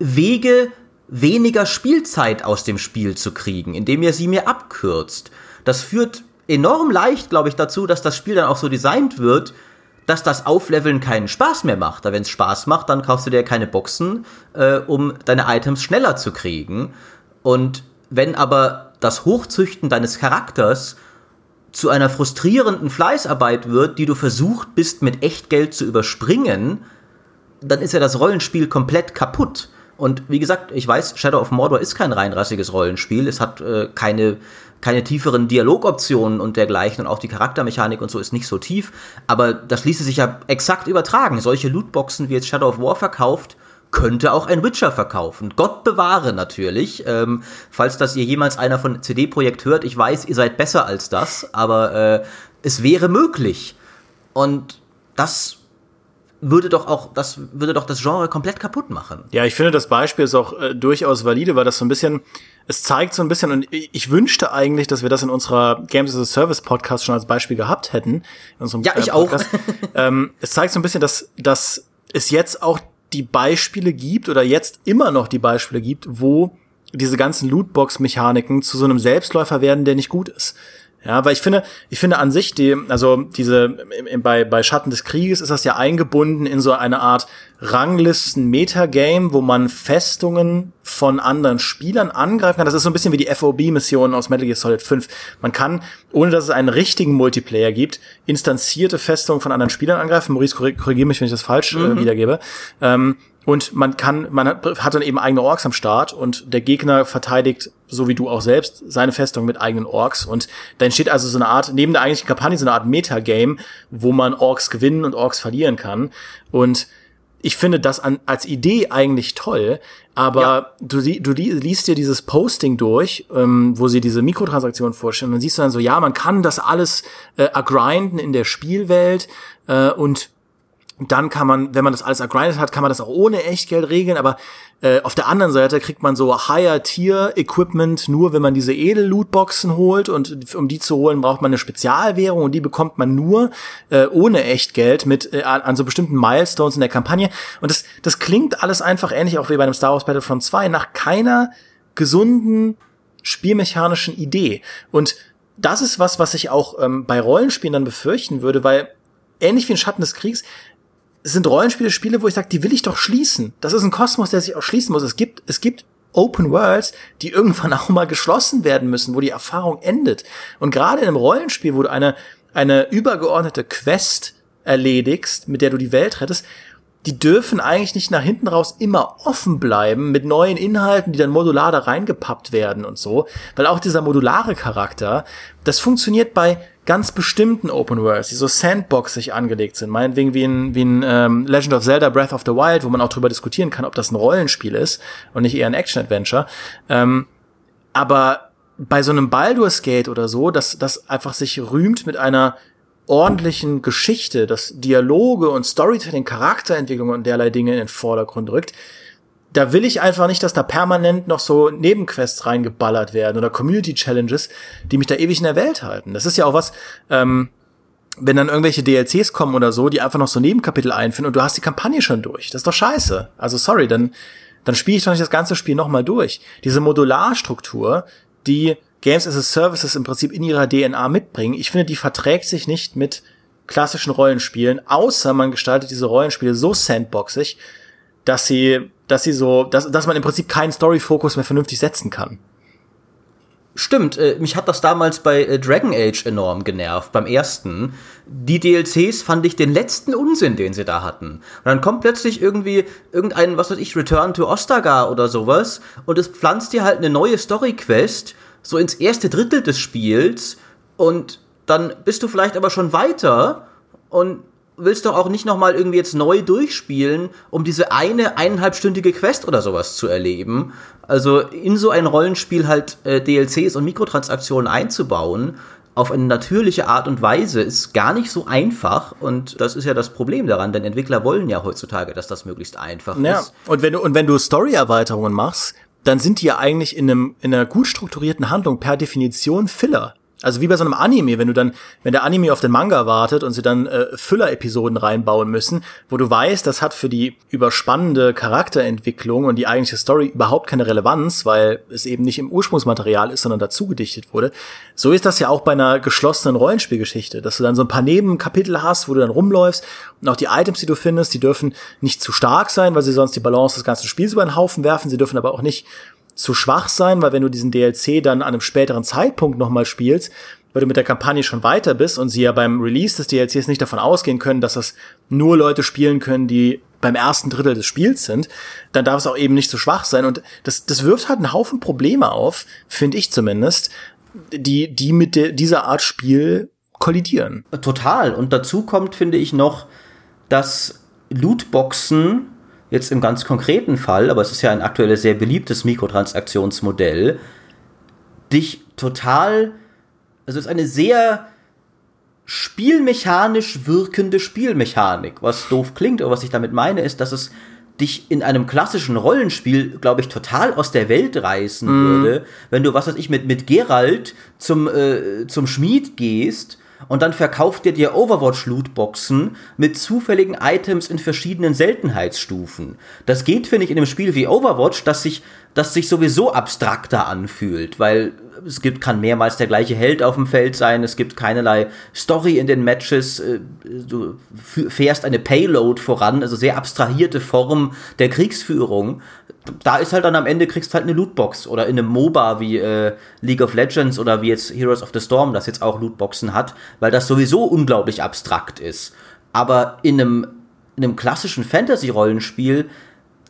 Wege, weniger Spielzeit aus dem Spiel zu kriegen, indem ihr sie mir abkürzt. Das führt enorm leicht, glaube ich, dazu, dass das Spiel dann auch so designt wird, dass das Aufleveln keinen Spaß mehr macht. Da wenn es Spaß macht, dann kaufst du dir keine Boxen, äh, um deine Items schneller zu kriegen. Und wenn aber das Hochzüchten deines Charakters zu einer frustrierenden Fleißarbeit wird, die du versucht bist mit Echtgeld zu überspringen, dann ist ja das Rollenspiel komplett kaputt. Und wie gesagt, ich weiß, Shadow of Mordor ist kein reinrassiges Rollenspiel. Es hat äh, keine, keine tieferen Dialogoptionen und dergleichen und auch die Charaktermechanik und so ist nicht so tief. Aber das ließe sich ja exakt übertragen. Solche Lootboxen, wie jetzt Shadow of War verkauft, könnte auch ein Witcher verkaufen. Gott bewahre natürlich. Ähm, falls das ihr jemals einer von CD Projekt hört, ich weiß, ihr seid besser als das, aber äh, es wäre möglich. Und das würde doch auch, das würde doch das Genre komplett kaputt machen. Ja, ich finde, das Beispiel ist auch äh, durchaus valide, weil das so ein bisschen, es zeigt so ein bisschen, und ich, ich wünschte eigentlich, dass wir das in unserer Games as a Service Podcast schon als Beispiel gehabt hätten. ja, ich auch. (laughs) ähm, es zeigt so ein bisschen, dass, dass es jetzt auch die Beispiele gibt oder jetzt immer noch die Beispiele gibt, wo diese ganzen Lootbox-Mechaniken zu so einem Selbstläufer werden, der nicht gut ist. Ja, weil ich finde, ich finde an sich die, also diese bei bei Schatten des Krieges ist das ja eingebunden in so eine Art Ranglisten-Metagame, wo man Festungen von anderen Spielern angreifen kann. Das ist so ein bisschen wie die FOB-Mission aus Metal Gear Solid 5. Man kann, ohne dass es einen richtigen Multiplayer gibt, instanzierte Festungen von anderen Spielern angreifen. Maurice, korrigiere mich, wenn ich das falsch äh, mhm. wiedergebe. Ähm, und man kann, man hat, dann eben eigene Orks am Start und der Gegner verteidigt, so wie du auch selbst, seine Festung mit eigenen Orks. Und da entsteht also so eine Art, neben der eigentlichen Kampagne, so eine Art Metagame, wo man Orks gewinnen und Orks verlieren kann. Und ich finde das an, als Idee eigentlich toll, aber ja. du, du liest dir dieses Posting durch, ähm, wo sie diese Mikrotransaktionen vorstellen, und dann siehst du dann so, ja, man kann das alles äh, agrinden in der Spielwelt äh, und dann kann man, wenn man das alles ergrindet hat, kann man das auch ohne Echtgeld regeln, aber äh, auf der anderen Seite kriegt man so Higher-Tier-Equipment nur, wenn man diese Edel-Lootboxen holt und um die zu holen, braucht man eine Spezialwährung und die bekommt man nur äh, ohne Echtgeld mit äh, an so bestimmten Milestones in der Kampagne. Und das, das klingt alles einfach ähnlich auch wie bei einem Star Wars Battlefront 2 nach keiner gesunden spielmechanischen Idee. Und das ist was, was ich auch ähm, bei Rollenspielen dann befürchten würde, weil ähnlich wie in Schatten des Kriegs es sind Rollenspiele, Spiele, wo ich sage, die will ich doch schließen. Das ist ein Kosmos, der sich auch schließen muss. Es gibt, es gibt Open Worlds, die irgendwann (laughs) auch mal geschlossen werden müssen, wo die Erfahrung endet. Und gerade in einem Rollenspiel, wo du eine, eine übergeordnete Quest erledigst, mit der du die Welt rettest, die dürfen eigentlich nicht nach hinten raus immer offen bleiben mit neuen Inhalten, die dann modular da reingepappt werden und so. Weil auch dieser modulare Charakter, das funktioniert bei ganz bestimmten Open Worlds, die so Sandboxig angelegt sind, meinetwegen wie in, wie in ähm, Legend of Zelda Breath of the Wild, wo man auch drüber diskutieren kann, ob das ein Rollenspiel ist und nicht eher ein Action-Adventure. Ähm, aber bei so einem Baldur's Gate oder so, dass das einfach sich rühmt mit einer ordentlichen Geschichte, dass Dialoge und Storytelling, Charakterentwicklung und derlei Dinge in den Vordergrund rückt, da will ich einfach nicht, dass da permanent noch so Nebenquests reingeballert werden oder Community Challenges, die mich da ewig in der Welt halten. Das ist ja auch was, ähm, wenn dann irgendwelche DLCs kommen oder so, die einfach noch so Nebenkapitel einfinden und du hast die Kampagne schon durch. Das ist doch scheiße. Also sorry, dann, dann spiele ich doch nicht das ganze Spiel nochmal durch. Diese Modularstruktur, die Games as a Services im Prinzip in ihrer DNA mitbringen, ich finde, die verträgt sich nicht mit klassischen Rollenspielen, außer man gestaltet diese Rollenspiele so sandboxig, dass sie, dass sie so, dass, dass man im Prinzip keinen Story-Fokus mehr vernünftig setzen kann. Stimmt, äh, mich hat das damals bei äh, Dragon Age enorm genervt, beim ersten. Die DLCs fand ich den letzten Unsinn, den sie da hatten. Und dann kommt plötzlich irgendwie irgendein, was weiß ich, Return to Ostagar oder sowas und es pflanzt dir halt eine neue Story-Quest so ins erste Drittel des Spiels und dann bist du vielleicht aber schon weiter und willst doch auch nicht nochmal irgendwie jetzt neu durchspielen, um diese eine eineinhalbstündige Quest oder sowas zu erleben. Also in so ein Rollenspiel halt äh, DLCs und Mikrotransaktionen einzubauen, auf eine natürliche Art und Weise ist gar nicht so einfach und das ist ja das Problem daran, denn Entwickler wollen ja heutzutage, dass das möglichst einfach ja. ist. Und wenn du und wenn du Story-Erweiterungen machst, dann sind die ja eigentlich in, einem, in einer gut strukturierten Handlung per Definition Filler. Also wie bei so einem Anime, wenn du dann, wenn der Anime auf den Manga wartet und sie dann äh, Füller-Episoden reinbauen müssen, wo du weißt, das hat für die überspannende Charakterentwicklung und die eigentliche Story überhaupt keine Relevanz, weil es eben nicht im Ursprungsmaterial ist, sondern dazu gedichtet wurde. So ist das ja auch bei einer geschlossenen Rollenspielgeschichte, dass du dann so ein paar Nebenkapitel hast, wo du dann rumläufst und auch die Items, die du findest, die dürfen nicht zu stark sein, weil sie sonst die Balance des ganzen Spiels über den Haufen werfen. Sie dürfen aber auch nicht zu schwach sein, weil wenn du diesen DLC dann an einem späteren Zeitpunkt nochmal spielst, weil du mit der Kampagne schon weiter bist und sie ja beim Release des DLCs nicht davon ausgehen können, dass das nur Leute spielen können, die beim ersten Drittel des Spiels sind, dann darf es auch eben nicht zu schwach sein. Und das, das wirft halt einen Haufen Probleme auf, finde ich zumindest, die, die mit de, dieser Art Spiel kollidieren. Total. Und dazu kommt, finde ich, noch, dass Lootboxen jetzt im ganz konkreten Fall, aber es ist ja ein aktuelles sehr beliebtes Mikrotransaktionsmodell, dich total, also es ist eine sehr spielmechanisch wirkende Spielmechanik. Was doof klingt, aber was ich damit meine, ist, dass es dich in einem klassischen Rollenspiel, glaube ich, total aus der Welt reißen mm. würde, wenn du, was weiß ich, mit, mit Geralt zum, äh, zum Schmied gehst und dann verkauft ihr dir Overwatch-Lootboxen mit zufälligen Items in verschiedenen Seltenheitsstufen. Das geht, finde ich, in einem Spiel wie Overwatch, das sich, das sich sowieso abstrakter anfühlt, weil es gibt, kann mehrmals der gleiche Held auf dem Feld sein, es gibt keinerlei Story in den Matches, äh, du fährst eine Payload voran, also sehr abstrahierte Form der Kriegsführung da ist halt dann am Ende kriegst halt eine Lootbox oder in einem MOBA wie äh, League of Legends oder wie jetzt Heroes of the Storm, das jetzt auch Lootboxen hat, weil das sowieso unglaublich abstrakt ist. Aber in einem, in einem klassischen Fantasy-Rollenspiel,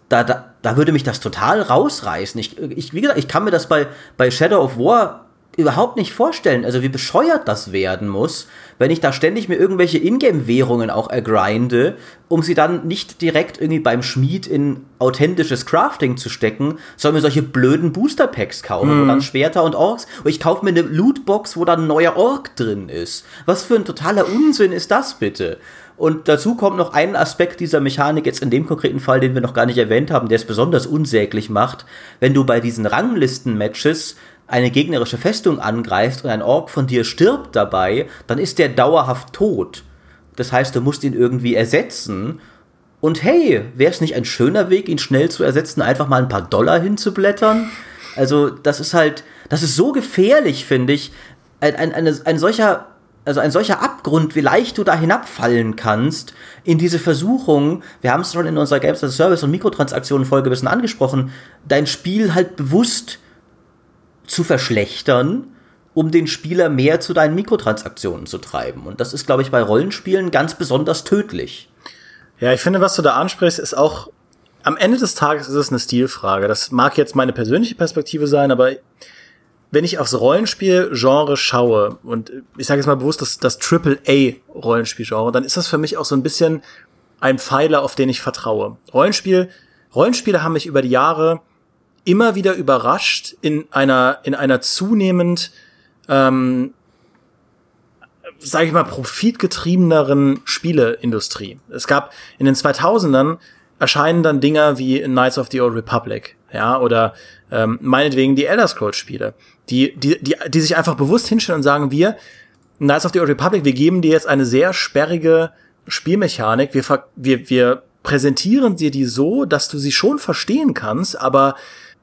da, da, da würde mich das total rausreißen. Ich, ich, wie gesagt, ich kann mir das bei, bei Shadow of War überhaupt nicht vorstellen, also wie bescheuert das werden muss, wenn ich da ständig mir irgendwelche Ingame-Währungen auch ergrinde, um sie dann nicht direkt irgendwie beim Schmied in authentisches Crafting zu stecken, sondern mir solche blöden Booster-Packs kaufen, mhm. wo dann Schwerter und Orks, und ich kaufe mir eine Lootbox, wo dann ein neuer Ork drin ist. Was für ein totaler Unsinn ist das bitte? Und dazu kommt noch ein Aspekt dieser Mechanik, jetzt in dem konkreten Fall, den wir noch gar nicht erwähnt haben, der es besonders unsäglich macht. Wenn du bei diesen Ranglisten-Matches eine gegnerische Festung angreifst und ein Ork von dir stirbt dabei, dann ist der dauerhaft tot. Das heißt, du musst ihn irgendwie ersetzen. Und hey, wäre es nicht ein schöner Weg, ihn schnell zu ersetzen, einfach mal ein paar Dollar hinzublättern? Also, das ist halt, das ist so gefährlich, finde ich. Ein, ein, eine, ein solcher, also ein solcher Abgrund, wie leicht du da hinabfallen kannst in diese Versuchung. Wir haben es schon in unserer Games as a Service und Mikrotransaktionen-Folge ein bisschen angesprochen, dein Spiel halt bewusst zu verschlechtern, um den Spieler mehr zu deinen Mikrotransaktionen zu treiben. Und das ist, glaube ich, bei Rollenspielen ganz besonders tödlich. Ja, ich finde, was du da ansprichst, ist auch am Ende des Tages ist es eine Stilfrage. Das mag jetzt meine persönliche Perspektive sein, aber wenn ich aufs Rollenspiel-Genre schaue und ich sage jetzt mal bewusst das, das Triple-A-Rollenspiel-Genre, dann ist das für mich auch so ein bisschen ein Pfeiler, auf den ich vertraue. Rollenspiel, Rollenspiele haben mich über die Jahre immer wieder überrascht in einer, in einer zunehmend, ähm, sage ich mal, profitgetriebeneren Spieleindustrie. Es gab in den 2000ern erscheinen dann Dinger wie Knights of the Old Republic, ja, oder ähm, meinetwegen die Elder Scrolls Spiele, die, die, die, die sich einfach bewusst hinstellen und sagen, wir, Knights of the Old Republic, wir geben dir jetzt eine sehr sperrige Spielmechanik, wir, wir, wir präsentieren dir die so, dass du sie schon verstehen kannst, aber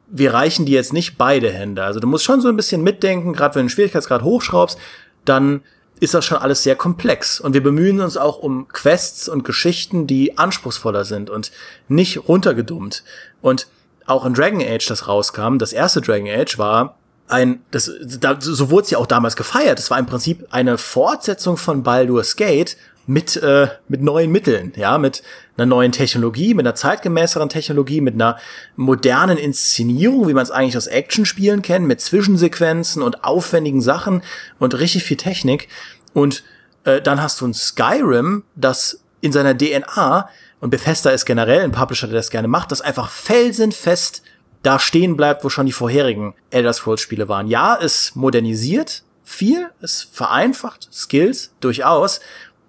wir reichen dir jetzt nicht beide Hände. Also du musst schon so ein bisschen mitdenken, gerade wenn du den Schwierigkeitsgrad hochschraubst, dann ist das schon alles sehr komplex. Und wir bemühen uns auch um Quests und Geschichten, die anspruchsvoller sind und nicht runtergedummt. Und auch in Dragon Age, das rauskam, das erste Dragon Age war ein, das, da, so wurde es ja auch damals gefeiert. Es war im Prinzip eine Fortsetzung von Baldur's Gate mit, äh, mit neuen Mitteln, ja, mit einer neuen Technologie, mit einer zeitgemäßeren Technologie, mit einer modernen Inszenierung, wie man es eigentlich aus Actionspielen kennt, mit Zwischensequenzen und aufwendigen Sachen und richtig viel Technik. Und äh, dann hast du ein Skyrim, das in seiner DNA, und Bethesda ist generell ein Publisher, der das gerne macht, das einfach felsenfest da stehen bleibt, wo schon die vorherigen Elder Scrolls Spiele waren. Ja, es modernisiert viel, es vereinfacht Skills durchaus,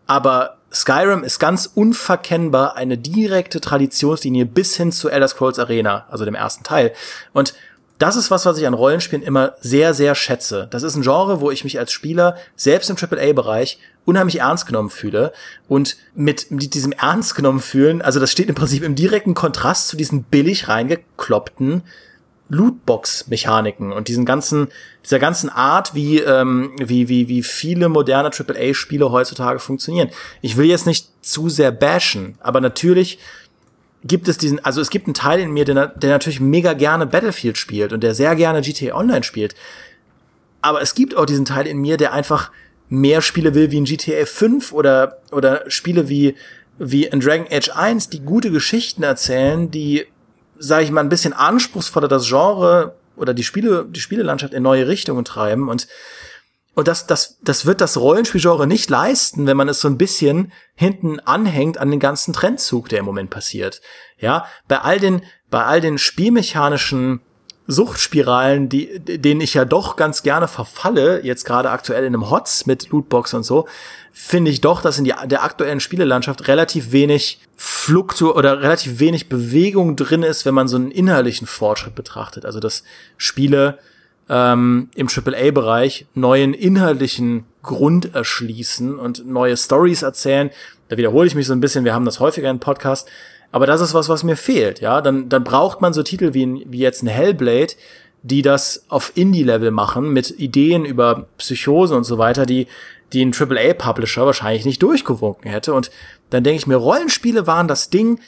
aber Skyrim ist ganz unverkennbar eine direkte Traditionslinie bis hin zu Elder Scrolls Arena, also dem ersten Teil. Und das ist was, was ich an Rollenspielen immer sehr, sehr schätze. Das ist ein Genre, wo ich mich als Spieler selbst im AAA-Bereich unheimlich ernst genommen fühle. Und mit, diesem ernst genommen fühlen, also das steht im Prinzip im direkten Kontrast zu diesen billig reingekloppten Lootbox-Mechaniken und diesen ganzen, dieser ganzen Art, wie, ähm, wie, wie, wie viele moderne AAA-Spiele heutzutage funktionieren. Ich will jetzt nicht zu sehr bashen, aber natürlich gibt es diesen, also es gibt einen Teil in mir, der, der natürlich mega gerne Battlefield spielt und der sehr gerne GTA Online spielt. Aber es gibt auch diesen Teil in mir, der einfach mehr Spiele will wie ein GTA 5 oder, oder Spiele wie, wie in Dragon Age 1, die gute Geschichten erzählen, die sage ich mal, ein bisschen anspruchsvoller das Genre oder die Spiele, die Spielelandschaft in neue Richtungen treiben und und das, das, das wird das Rollenspielgenre nicht leisten, wenn man es so ein bisschen hinten anhängt an den ganzen Trendzug, der im Moment passiert. Ja, bei all den, bei all den spielmechanischen Suchtspiralen, die, denen ich ja doch ganz gerne verfalle, jetzt gerade aktuell in einem Hots mit Lootbox und so, finde ich doch, dass in die, der aktuellen Spielelandschaft relativ wenig Fluktu oder relativ wenig Bewegung drin ist, wenn man so einen inhaltlichen Fortschritt betrachtet. Also dass Spiele ähm, im AAA-Bereich neuen inhaltlichen Grund erschließen und neue Stories erzählen. Da wiederhole ich mich so ein bisschen, wir haben das häufiger im Podcast, aber das ist was, was mir fehlt, ja. Dann, dann braucht man so Titel wie, wie jetzt ein Hellblade, die das auf Indie-Level machen, mit Ideen über Psychose und so weiter, die, die ein AAA-Publisher wahrscheinlich nicht durchgewunken hätte. Und dann denke ich mir, Rollenspiele waren das Ding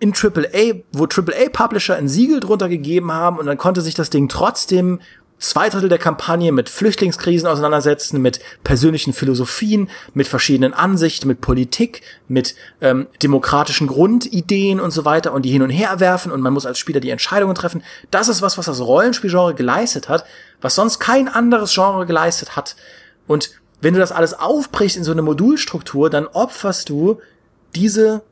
in AAA, wo AAA-Publisher ein Siegel drunter gegeben haben und dann konnte sich das Ding trotzdem zwei Drittel der Kampagne mit Flüchtlingskrisen auseinandersetzen, mit persönlichen Philosophien, mit verschiedenen Ansichten, mit Politik, mit ähm, demokratischen Grundideen und so weiter und die hin und her werfen und man muss als Spieler die Entscheidungen treffen. Das ist was, was das Rollenspielgenre geleistet hat, was sonst kein anderes Genre geleistet hat. Und wenn du das alles aufbrichst in so eine Modulstruktur, dann opferst du diese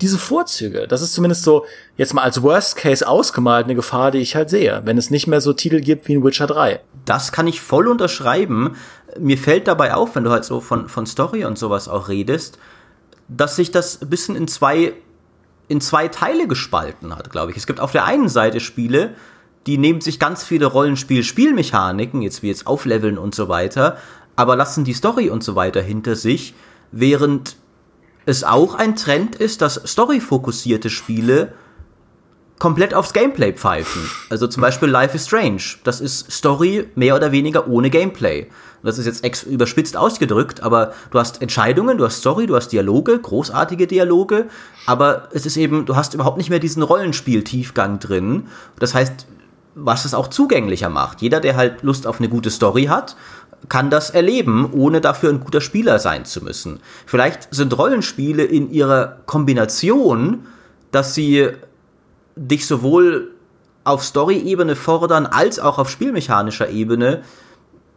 diese Vorzüge. Das ist zumindest so jetzt mal als Worst Case ausgemalt eine Gefahr, die ich halt sehe, wenn es nicht mehr so Titel gibt wie in Witcher 3. Das kann ich voll unterschreiben. Mir fällt dabei auf, wenn du halt so von, von Story und sowas auch redest, dass sich das ein bisschen in zwei, in zwei Teile gespalten hat, glaube ich. Es gibt auf der einen Seite Spiele, die nehmen sich ganz viele Rollenspiel-Spielmechaniken, jetzt wie jetzt Aufleveln und so weiter, aber lassen die Story und so weiter hinter sich, während es auch ein Trend ist, dass storyfokussierte Spiele komplett aufs Gameplay pfeifen. Also zum Beispiel Life is Strange. Das ist Story mehr oder weniger ohne Gameplay. Das ist jetzt überspitzt ausgedrückt, aber du hast Entscheidungen, du hast Story, du hast Dialoge, großartige Dialoge, aber es ist eben, du hast überhaupt nicht mehr diesen Rollenspiel-Tiefgang drin. Das heißt, was es auch zugänglicher macht. Jeder, der halt Lust auf eine gute Story hat, kann das erleben, ohne dafür ein guter Spieler sein zu müssen. Vielleicht sind Rollenspiele in ihrer Kombination, dass sie dich sowohl auf Story-Ebene fordern als auch auf spielmechanischer Ebene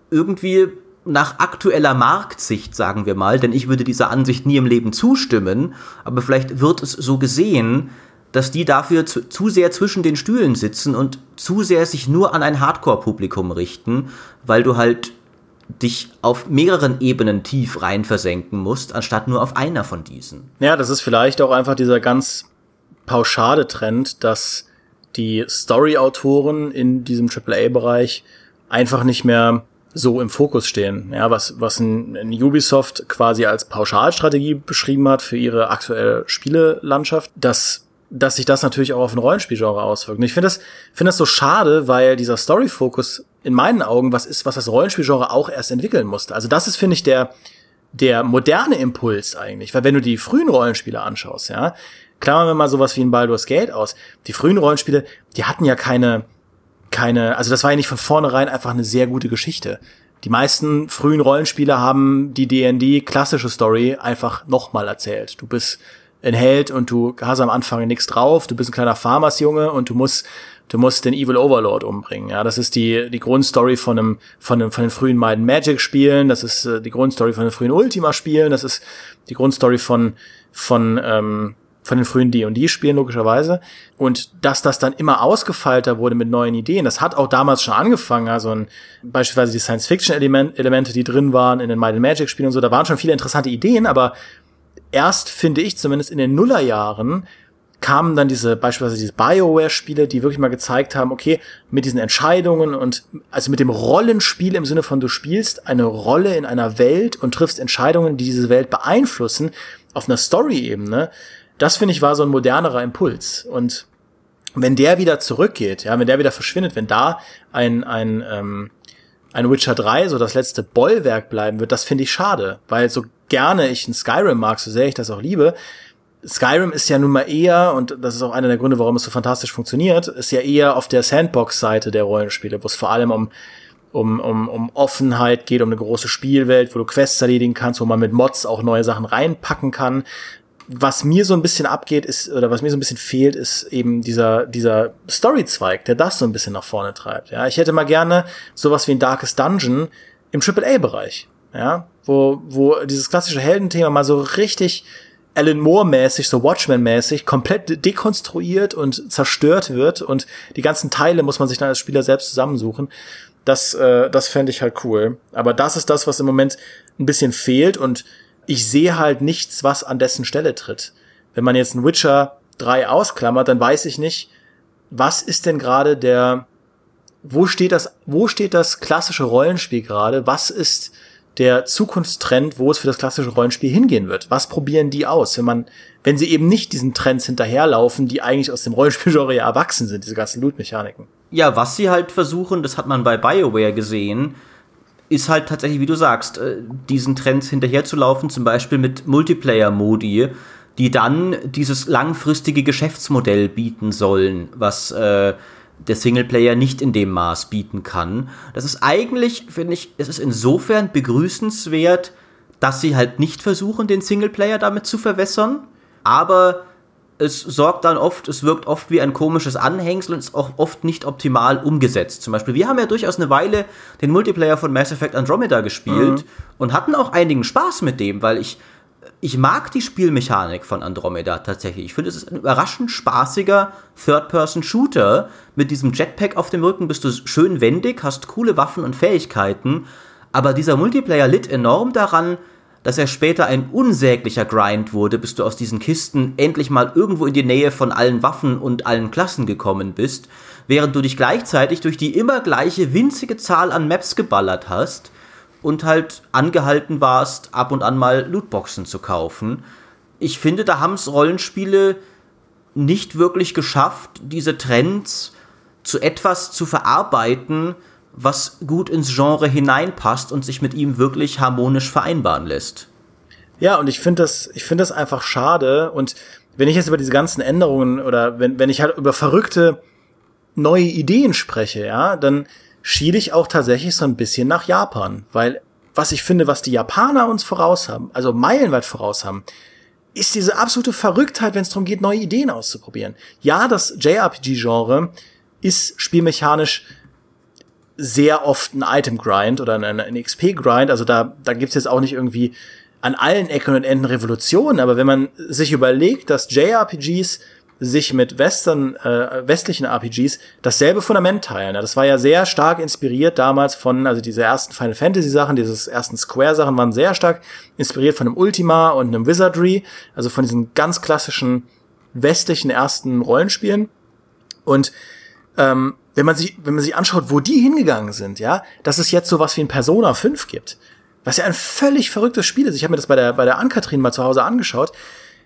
irgendwie nach aktueller Marktsicht, sagen wir mal, denn ich würde dieser Ansicht nie im Leben zustimmen, aber vielleicht wird es so gesehen, dass die dafür zu, zu, sehr zwischen den Stühlen sitzen und zu sehr sich nur an ein Hardcore-Publikum richten, weil du halt dich auf mehreren Ebenen tief rein versenken musst, anstatt nur auf einer von diesen. Ja, das ist vielleicht auch einfach dieser ganz pauschale Trend, dass die Story-Autoren in diesem AAA-Bereich einfach nicht mehr so im Fokus stehen. Ja, was, was ein, ein Ubisoft quasi als Pauschalstrategie beschrieben hat für ihre aktuelle Spielelandschaft, dass, dass sich das natürlich auch auf ein Rollenspielgenre auswirkt. Und ich finde das, finde das so schade, weil dieser Story-Fokus in meinen Augen was ist, was das Rollenspielgenre auch erst entwickeln musste. Also das ist, finde ich, der, der moderne Impuls eigentlich. Weil wenn du die frühen Rollenspiele anschaust, ja, klammern wir mal sowas wie ein Baldur's Gate aus. Die frühen Rollenspiele, die hatten ja keine, keine, also das war ja nicht von vornherein einfach eine sehr gute Geschichte. Die meisten frühen Rollenspiele haben die D&D klassische Story einfach nochmal erzählt. Du bist ein Held und du hast am Anfang nichts drauf, du bist ein kleiner Farmersjunge und du musst du musst den Evil Overlord umbringen. Ja, das ist die die Grundstory von einem von einem von den frühen Might Magic Spielen, das ist äh, die Grundstory von den frühen Ultima Spielen, das ist die Grundstory von von ähm, von den frühen D&D-Spielen logischerweise. Und dass das dann immer ausgefeilter wurde mit neuen Ideen, das hat auch damals schon angefangen. Also ein, beispielsweise die Science-Fiction-Elemente, die drin waren in den Might Magic-Spielen und so, da waren schon viele interessante Ideen, aber erst, finde ich, zumindest in den Nullerjahren, kamen dann diese, beispielsweise diese Bioware-Spiele, die wirklich mal gezeigt haben, okay, mit diesen Entscheidungen und also mit dem Rollenspiel im Sinne von du spielst eine Rolle in einer Welt und triffst Entscheidungen, die diese Welt beeinflussen, auf einer Story-Ebene, das finde ich war so ein modernerer Impuls. Und wenn der wieder zurückgeht, ja, wenn der wieder verschwindet, wenn da ein, ein, ähm, ein Witcher 3 so das letzte Bollwerk bleiben wird, das finde ich schade, weil so gerne ich ein Skyrim mag, so sehr ich das auch liebe, Skyrim ist ja nun mal eher, und das ist auch einer der Gründe, warum es so fantastisch funktioniert, ist ja eher auf der Sandbox-Seite der Rollenspiele, wo es vor allem um, um, um, um Offenheit geht, um eine große Spielwelt, wo du Quests erledigen kannst, wo man mit Mods auch neue Sachen reinpacken kann was mir so ein bisschen abgeht, ist, oder was mir so ein bisschen fehlt, ist eben dieser, dieser Story-Zweig, der das so ein bisschen nach vorne treibt. Ja, ich hätte mal gerne sowas wie ein Darkest Dungeon im AAA-Bereich. Ja, wo, wo dieses klassische Heldenthema mal so richtig Alan Moore-mäßig, so Watchmen-mäßig, komplett dekonstruiert und zerstört wird und die ganzen Teile muss man sich dann als Spieler selbst zusammensuchen. Das, äh, das fände ich halt cool. Aber das ist das, was im Moment ein bisschen fehlt und ich sehe halt nichts, was an dessen Stelle tritt. Wenn man jetzt ein Witcher 3 ausklammert, dann weiß ich nicht, was ist denn gerade der, wo steht das, wo steht das klassische Rollenspiel gerade? Was ist der Zukunftstrend, wo es für das klassische Rollenspiel hingehen wird? Was probieren die aus, wenn man, wenn sie eben nicht diesen Trends hinterherlaufen, die eigentlich aus dem Rollenspielgenre erwachsen sind, diese ganzen Loot-Mechaniken? Ja, was sie halt versuchen, das hat man bei BioWare gesehen, ist halt tatsächlich, wie du sagst, äh, diesen Trends hinterherzulaufen, zum Beispiel mit Multiplayer-Modi, die dann dieses langfristige Geschäftsmodell bieten sollen, was äh, der Singleplayer nicht in dem Maß bieten kann. Das ist eigentlich, finde ich, es ist insofern begrüßenswert, dass sie halt nicht versuchen, den Singleplayer damit zu verwässern, aber es sorgt dann oft, es wirkt oft wie ein komisches Anhängsel und ist auch oft nicht optimal umgesetzt. Zum Beispiel, wir haben ja durchaus eine Weile den Multiplayer von Mass Effect Andromeda gespielt mhm. und hatten auch einigen Spaß mit dem, weil ich, ich mag die Spielmechanik von Andromeda tatsächlich. Ich finde, es ist ein überraschend spaßiger Third-Person-Shooter. Mit diesem Jetpack auf dem Rücken bist du schön wendig, hast coole Waffen und Fähigkeiten, aber dieser Multiplayer litt enorm daran, dass er später ein unsäglicher Grind wurde, bis du aus diesen Kisten endlich mal irgendwo in die Nähe von allen Waffen und allen Klassen gekommen bist, während du dich gleichzeitig durch die immer gleiche winzige Zahl an Maps geballert hast und halt angehalten warst, ab und an mal Lootboxen zu kaufen. Ich finde, da haben es Rollenspiele nicht wirklich geschafft, diese Trends zu etwas zu verarbeiten, was gut ins Genre hineinpasst und sich mit ihm wirklich harmonisch vereinbaren lässt. Ja, und ich finde das, ich das einfach schade. Und wenn ich jetzt über diese ganzen Änderungen oder wenn, wenn ich halt über verrückte neue Ideen spreche, ja, dann schiele ich auch tatsächlich so ein bisschen nach Japan, weil was ich finde, was die Japaner uns voraus haben, also meilenweit voraus haben, ist diese absolute Verrücktheit, wenn es darum geht, neue Ideen auszuprobieren. Ja, das JRPG-Genre ist spielmechanisch sehr oft ein Item-Grind oder ein, ein XP-Grind. Also da, da gibt's jetzt auch nicht irgendwie an allen Ecken und Enden Revolutionen, aber wenn man sich überlegt, dass JRPGs sich mit Western, äh, westlichen RPGs dasselbe Fundament teilen. Das war ja sehr stark inspiriert damals von, also diese ersten Final Fantasy Sachen, diese ersten Square Sachen waren sehr stark inspiriert von einem Ultima und einem Wizardry, also von diesen ganz klassischen westlichen ersten Rollenspielen. Und ähm, wenn man sich, wenn man sich anschaut, wo die hingegangen sind, ja, dass es jetzt sowas wie ein Persona 5 gibt, was ja ein völlig verrücktes Spiel ist. Ich habe mir das bei der, bei der Ankatrin mal zu Hause angeschaut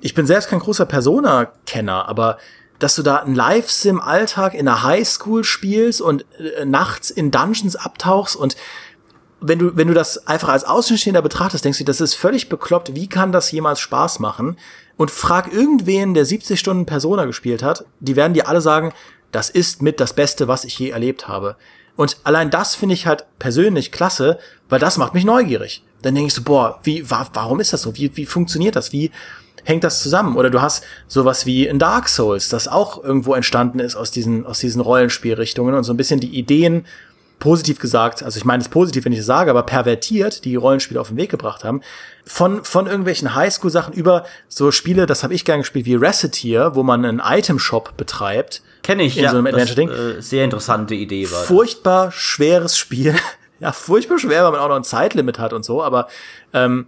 ich bin selbst kein großer Persona-Kenner, aber dass du da einen Live-Sim-Alltag in der Highschool spielst und äh, nachts in Dungeons abtauchst und wenn du, wenn du das einfach als Außenstehender betrachtest, denkst du, das ist völlig bekloppt. Wie kann das jemals Spaß machen? Und frag irgendwen, der 70 Stunden Persona gespielt hat, die werden dir alle sagen, das ist mit das Beste, was ich je erlebt habe. Und allein das finde ich halt persönlich klasse, weil das macht mich neugierig. Dann denke ich so, boah, wie, wa warum ist das so? Wie, wie funktioniert das? Wie, hängt das zusammen. Oder du hast sowas wie in Dark Souls, das auch irgendwo entstanden ist aus diesen, aus diesen Rollenspielrichtungen und so ein bisschen die Ideen positiv gesagt, also ich meine es positiv, wenn ich es sage, aber pervertiert, die Rollenspiele auf den Weg gebracht haben, von, von irgendwelchen Highschool-Sachen über so Spiele, das habe ich gern gespielt, wie Reciteer, wo man einen Item-Shop betreibt. Kenne ich, in ja. So einem Adventure-Ding. Äh, sehr interessante Idee war. Furchtbar schweres Spiel. (laughs) ja, furchtbar schwer, weil man auch noch ein Zeitlimit hat und so, aber ähm,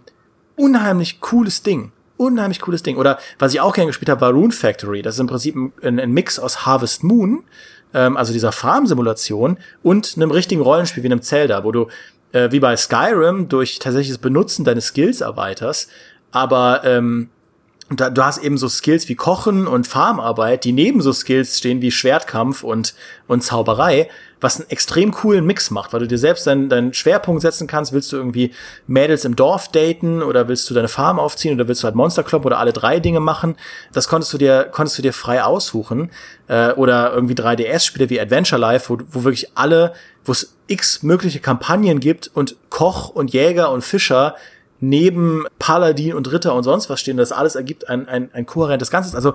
unheimlich cooles Ding unheimlich cooles Ding. Oder was ich auch gerne gespielt habe, war Rune Factory. Das ist im Prinzip ein, ein Mix aus Harvest Moon, ähm, also dieser Farm-Simulation, und einem richtigen Rollenspiel wie einem Zelda, wo du äh, wie bei Skyrim durch tatsächliches Benutzen deines Skills erweiterst, aber ähm, da, du hast eben so Skills wie Kochen und Farmarbeit, die neben so Skills stehen wie Schwertkampf und, und Zauberei was einen extrem coolen Mix macht, weil du dir selbst deinen, deinen Schwerpunkt setzen kannst. Willst du irgendwie Mädels im Dorf daten oder willst du deine Farm aufziehen oder willst du halt Monster Club oder alle drei Dinge machen? Das konntest du dir, konntest du dir frei aussuchen. Äh, oder irgendwie 3DS-Spiele wie Adventure Life, wo, wo wirklich alle, wo es x mögliche Kampagnen gibt und Koch und Jäger und Fischer neben Paladin und Ritter und sonst was stehen. Das alles ergibt ein, ein, ein kohärentes Ganzes. Also,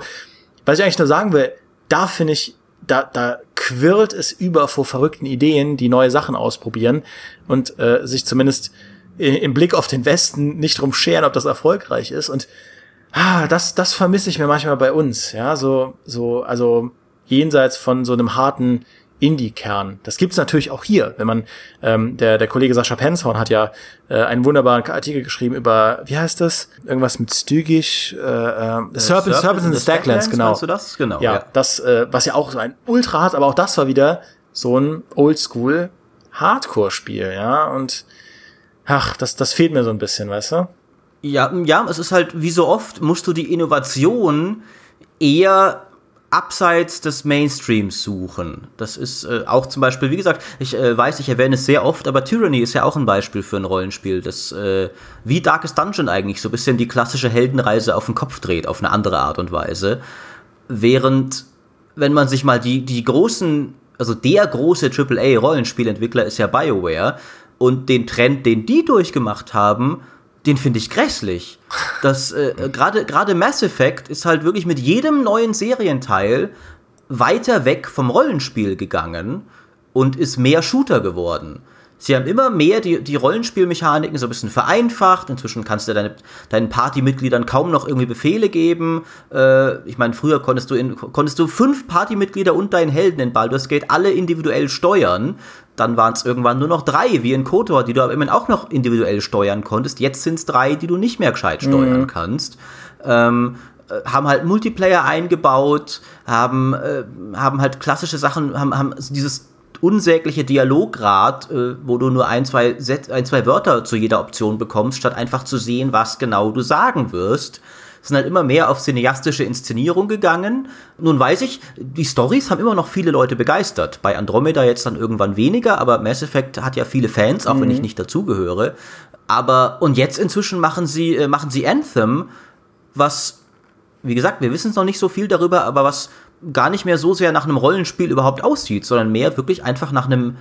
was ich eigentlich nur sagen will, da finde ich da, da quirlt es über vor verrückten Ideen, die neue Sachen ausprobieren und äh, sich zumindest im Blick auf den Westen nicht drum scheren, ob das erfolgreich ist. Und ah, das, das vermisse ich mir manchmal bei uns. Ja, so, so, also jenseits von so einem harten Indie-Kern. Das gibt's natürlich auch hier. Wenn man, ähm, der, der Kollege Sascha Penshorn hat ja äh, einen wunderbaren Artikel geschrieben über, wie heißt das? Irgendwas mit Stygisch, äh, äh, Serpents, Serpents in the Stacklands, genau. du das? Genau. Ja, ja. das, äh, was ja auch so ein Ultra hat, aber auch das war wieder so ein Oldschool Hardcore-Spiel, ja, und ach, das, das fehlt mir so ein bisschen, weißt du? Ja, ja, es ist halt, wie so oft, musst du die Innovation eher abseits des Mainstreams suchen. Das ist äh, auch zum Beispiel, wie gesagt, ich äh, weiß, ich erwähne es sehr oft, aber Tyranny ist ja auch ein Beispiel für ein Rollenspiel, das äh, wie Darkest Dungeon eigentlich so ein bisschen die klassische Heldenreise auf den Kopf dreht, auf eine andere Art und Weise. Während, wenn man sich mal die, die großen, also der große AAA-Rollenspielentwickler ist ja BioWare und den Trend, den die durchgemacht haben, den finde ich grässlich. Das äh, gerade gerade Mass Effect ist halt wirklich mit jedem neuen Serienteil weiter weg vom Rollenspiel gegangen und ist mehr Shooter geworden. Sie haben immer mehr die, die Rollenspielmechaniken so ein bisschen vereinfacht. Inzwischen kannst du deine, deinen Partymitgliedern kaum noch irgendwie Befehle geben. Äh, ich meine, früher konntest du, in, konntest du fünf Partymitglieder und deinen Helden in Baldur's Gate alle individuell steuern. Dann waren es irgendwann nur noch drei, wie in KOTOR, die du aber immerhin auch noch individuell steuern konntest. Jetzt sind es drei, die du nicht mehr gescheit steuern mhm. kannst. Ähm, äh, haben halt Multiplayer eingebaut, haben, äh, haben halt klassische Sachen, haben, haben dieses unsägliche Dialograd, äh, wo du nur ein zwei, Set, ein, zwei Wörter zu jeder Option bekommst, statt einfach zu sehen, was genau du sagen wirst. Sind halt immer mehr auf cineastische Inszenierung gegangen. Nun weiß ich, die Stories haben immer noch viele Leute begeistert. Bei Andromeda jetzt dann irgendwann weniger, aber Mass Effect hat ja viele Fans, auch mhm. wenn ich nicht dazugehöre. Aber, und jetzt inzwischen machen sie, äh, machen sie Anthem, was, wie gesagt, wir wissen noch nicht so viel darüber, aber was gar nicht mehr so sehr nach einem Rollenspiel überhaupt aussieht, sondern mehr wirklich einfach nach einem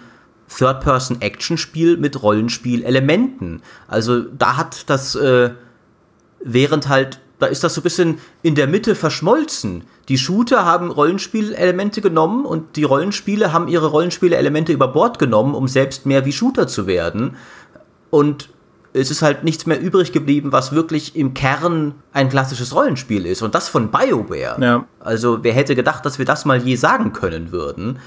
Third-Person-Action-Spiel mit Rollenspiel-Elementen. Also da hat das, äh, während halt, da ist das so ein bisschen in der Mitte verschmolzen. Die Shooter haben Rollenspielelemente genommen und die Rollenspiele haben ihre Rollenspielelemente über Bord genommen, um selbst mehr wie Shooter zu werden. Und es ist halt nichts mehr übrig geblieben, was wirklich im Kern ein klassisches Rollenspiel ist. Und das von BioWare. Ja. Also, wer hätte gedacht, dass wir das mal je sagen können würden?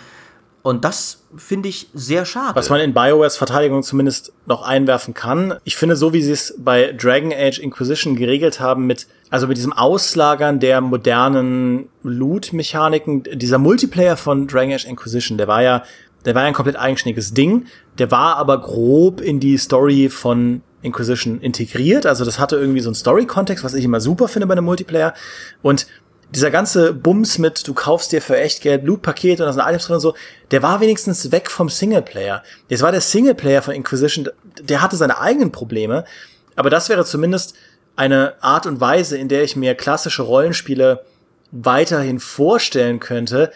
Und das finde ich sehr schade. Was man in BioWares Verteidigung zumindest noch einwerfen kann. Ich finde, so wie sie es bei Dragon Age Inquisition geregelt haben, mit, also mit diesem Auslagern der modernen Loot-Mechaniken, dieser Multiplayer von Dragon Age Inquisition, der war ja, der war ja ein komplett eigenständiges Ding. Der war aber grob in die Story von Inquisition integriert. Also das hatte irgendwie so einen Story-Kontext, was ich immer super finde bei einem Multiplayer. Und dieser ganze Bums mit, du kaufst dir für echt Geld Loot-Paket und da sind Items drin und so, der war wenigstens weg vom Singleplayer. Jetzt war der Singleplayer von Inquisition, der hatte seine eigenen Probleme, aber das wäre zumindest eine Art und Weise, in der ich mir klassische Rollenspiele weiterhin vorstellen könnte,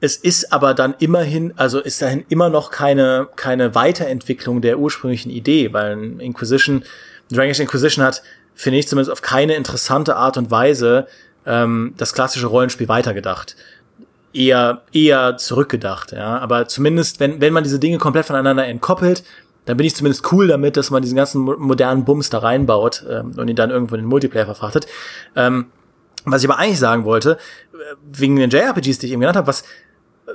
es ist aber dann immerhin, also ist dahin immer noch keine, keine Weiterentwicklung der ursprünglichen Idee, weil Inquisition, Dragon Inquisition hat, finde ich zumindest auf keine interessante Art und Weise ähm, das klassische Rollenspiel weitergedacht. Eher, eher zurückgedacht, ja. Aber zumindest, wenn, wenn man diese Dinge komplett voneinander entkoppelt, dann bin ich zumindest cool damit, dass man diesen ganzen modernen Bums da reinbaut ähm, und ihn dann irgendwo in den Multiplayer verfrachtet. Ähm, was ich aber eigentlich sagen wollte, äh, wegen den JRPGs, die ich eben genannt habe, was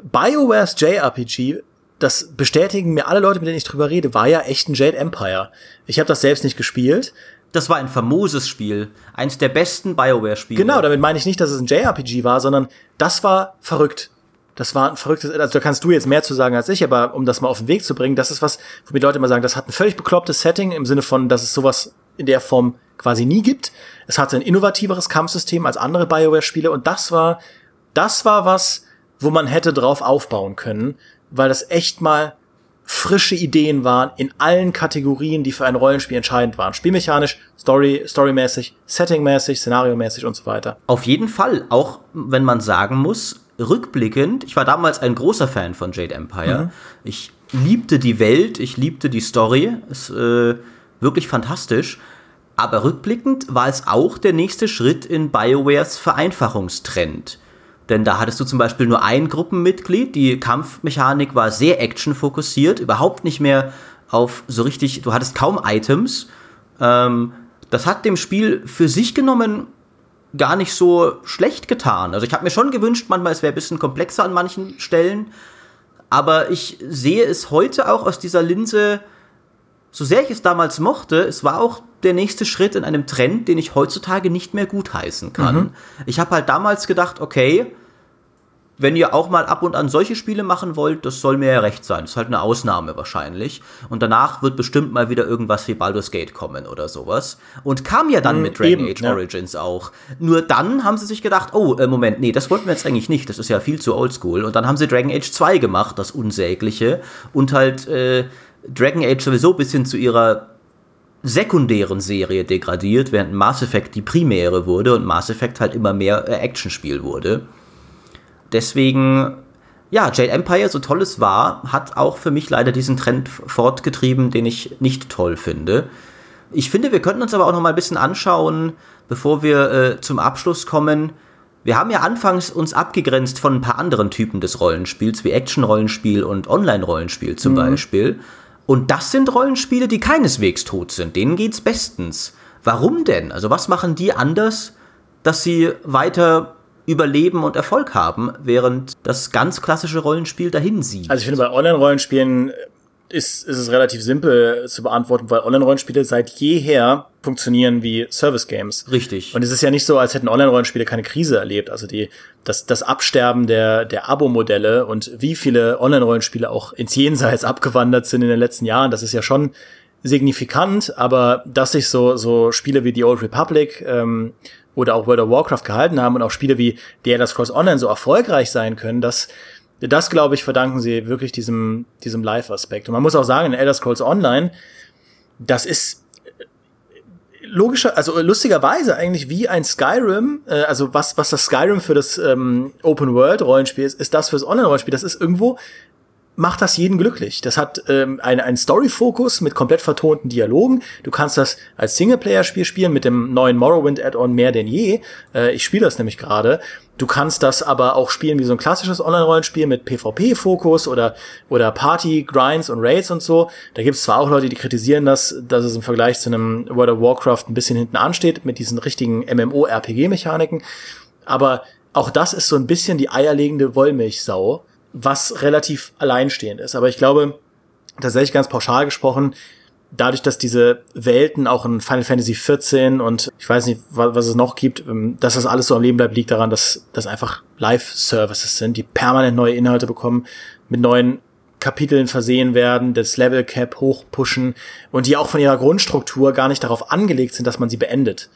BioWare's JRPG, das bestätigen mir alle Leute, mit denen ich drüber rede, war ja echt ein Jade Empire. Ich habe das selbst nicht gespielt. Das war ein famoses Spiel. Eins der besten BioWare-Spiele. Genau, damit meine ich nicht, dass es ein JRPG war, sondern das war verrückt. Das war ein verrücktes, also da kannst du jetzt mehr zu sagen als ich, aber um das mal auf den Weg zu bringen, das ist was, wo mir Leute immer sagen, das hat ein völlig beklopptes Setting im Sinne von, dass es sowas in der Form quasi nie gibt. Es hatte ein innovativeres Kampfsystem als andere BioWare-Spiele und das war, das war was, wo man hätte drauf aufbauen können, weil das echt mal frische Ideen waren in allen Kategorien, die für ein Rollenspiel entscheidend waren. Spielmechanisch, Story, storymäßig, settingmäßig, szenariomäßig und so weiter. Auf jeden Fall, auch wenn man sagen muss, rückblickend, ich war damals ein großer Fan von Jade Empire. Mhm. Ich liebte die Welt, ich liebte die Story, ist äh, wirklich fantastisch. Aber rückblickend war es auch der nächste Schritt in BioWares Vereinfachungstrend. Denn da hattest du zum Beispiel nur ein Gruppenmitglied. Die Kampfmechanik war sehr actionfokussiert, überhaupt nicht mehr auf so richtig, du hattest kaum Items. Ähm, das hat dem Spiel für sich genommen gar nicht so schlecht getan. Also ich habe mir schon gewünscht, manchmal es wäre ein bisschen komplexer an manchen Stellen. Aber ich sehe es heute auch aus dieser Linse, so sehr ich es damals mochte, es war auch der nächste Schritt in einem Trend, den ich heutzutage nicht mehr gutheißen kann. Mhm. Ich habe halt damals gedacht, okay, wenn ihr auch mal ab und an solche Spiele machen wollt, das soll mir ja recht sein. Das ist halt eine Ausnahme wahrscheinlich. Und danach wird bestimmt mal wieder irgendwas wie Baldur's Gate kommen oder sowas. Und kam ja dann mhm, mit Dragon eben, Age ja. Origins auch. Nur dann haben sie sich gedacht, oh, äh, Moment, nee, das wollten wir jetzt eigentlich nicht. Das ist ja viel zu oldschool. Und dann haben sie Dragon Age 2 gemacht, das Unsägliche. Und halt äh, Dragon Age sowieso ein bisschen zu ihrer sekundären Serie degradiert, während Mass Effect die primäre wurde und Mass Effect halt immer mehr äh, Actionspiel wurde. Deswegen, ja, Jade Empire, so toll es war, hat auch für mich leider diesen Trend fortgetrieben, den ich nicht toll finde. Ich finde, wir könnten uns aber auch noch mal ein bisschen anschauen, bevor wir äh, zum Abschluss kommen. Wir haben ja anfangs uns abgegrenzt von ein paar anderen Typen des Rollenspiels, wie Action-Rollenspiel und Online-Rollenspiel zum mhm. Beispiel. Und das sind Rollenspiele, die keineswegs tot sind. Denen geht's bestens. Warum denn? Also was machen die anders, dass sie weiter überleben und Erfolg haben, während das ganz klassische Rollenspiel dahin sieht? Also ich finde, bei Online-Rollenspielen ist, ist es relativ simpel zu beantworten, weil Online-Rollenspiele seit jeher funktionieren wie Service-Games. Richtig. Und es ist ja nicht so, als hätten Online-Rollenspiele keine Krise erlebt. Also die, das, das Absterben der, der Abo-Modelle und wie viele Online-Rollenspiele auch ins Jenseits abgewandert sind in den letzten Jahren, das ist ja schon signifikant, aber dass sich so, so Spiele wie The Old Republic ähm, oder auch World of Warcraft gehalten haben und auch Spiele wie The Elder Scrolls Online so erfolgreich sein können, das das, glaube ich, verdanken sie wirklich diesem, diesem Live-Aspekt. Und man muss auch sagen, in Elder Scrolls Online, das ist logischer, also lustigerweise eigentlich wie ein Skyrim, äh, also was, was das Skyrim für das ähm, Open-World-Rollenspiel ist, ist das fürs Online-Rollenspiel. Das ist irgendwo macht das jeden glücklich. Das hat ähm, einen, einen Story-Fokus mit komplett vertonten Dialogen. Du kannst das als Singleplayer-Spiel spielen mit dem neuen Morrowind-Add-on mehr denn je. Äh, ich spiele das nämlich gerade. Du kannst das aber auch spielen wie so ein klassisches Online-Rollenspiel mit PvP-Fokus oder, oder Party, Grinds und Raids und so. Da gibt es zwar auch Leute, die kritisieren das, dass es im Vergleich zu einem World of Warcraft ein bisschen hinten ansteht mit diesen richtigen MMO-RPG-Mechaniken. Aber auch das ist so ein bisschen die eierlegende Wollmilchsau was relativ alleinstehend ist. Aber ich glaube, tatsächlich ganz pauschal gesprochen, dadurch, dass diese Welten auch in Final Fantasy XIV und ich weiß nicht, was, es noch gibt, ähm, dass das alles so am Leben bleibt, liegt daran, dass das einfach Live-Services sind, die permanent neue Inhalte bekommen, mit neuen Kapiteln versehen werden, das Level Cap hochpushen und die auch von ihrer Grundstruktur gar nicht darauf angelegt sind, dass man sie beendet.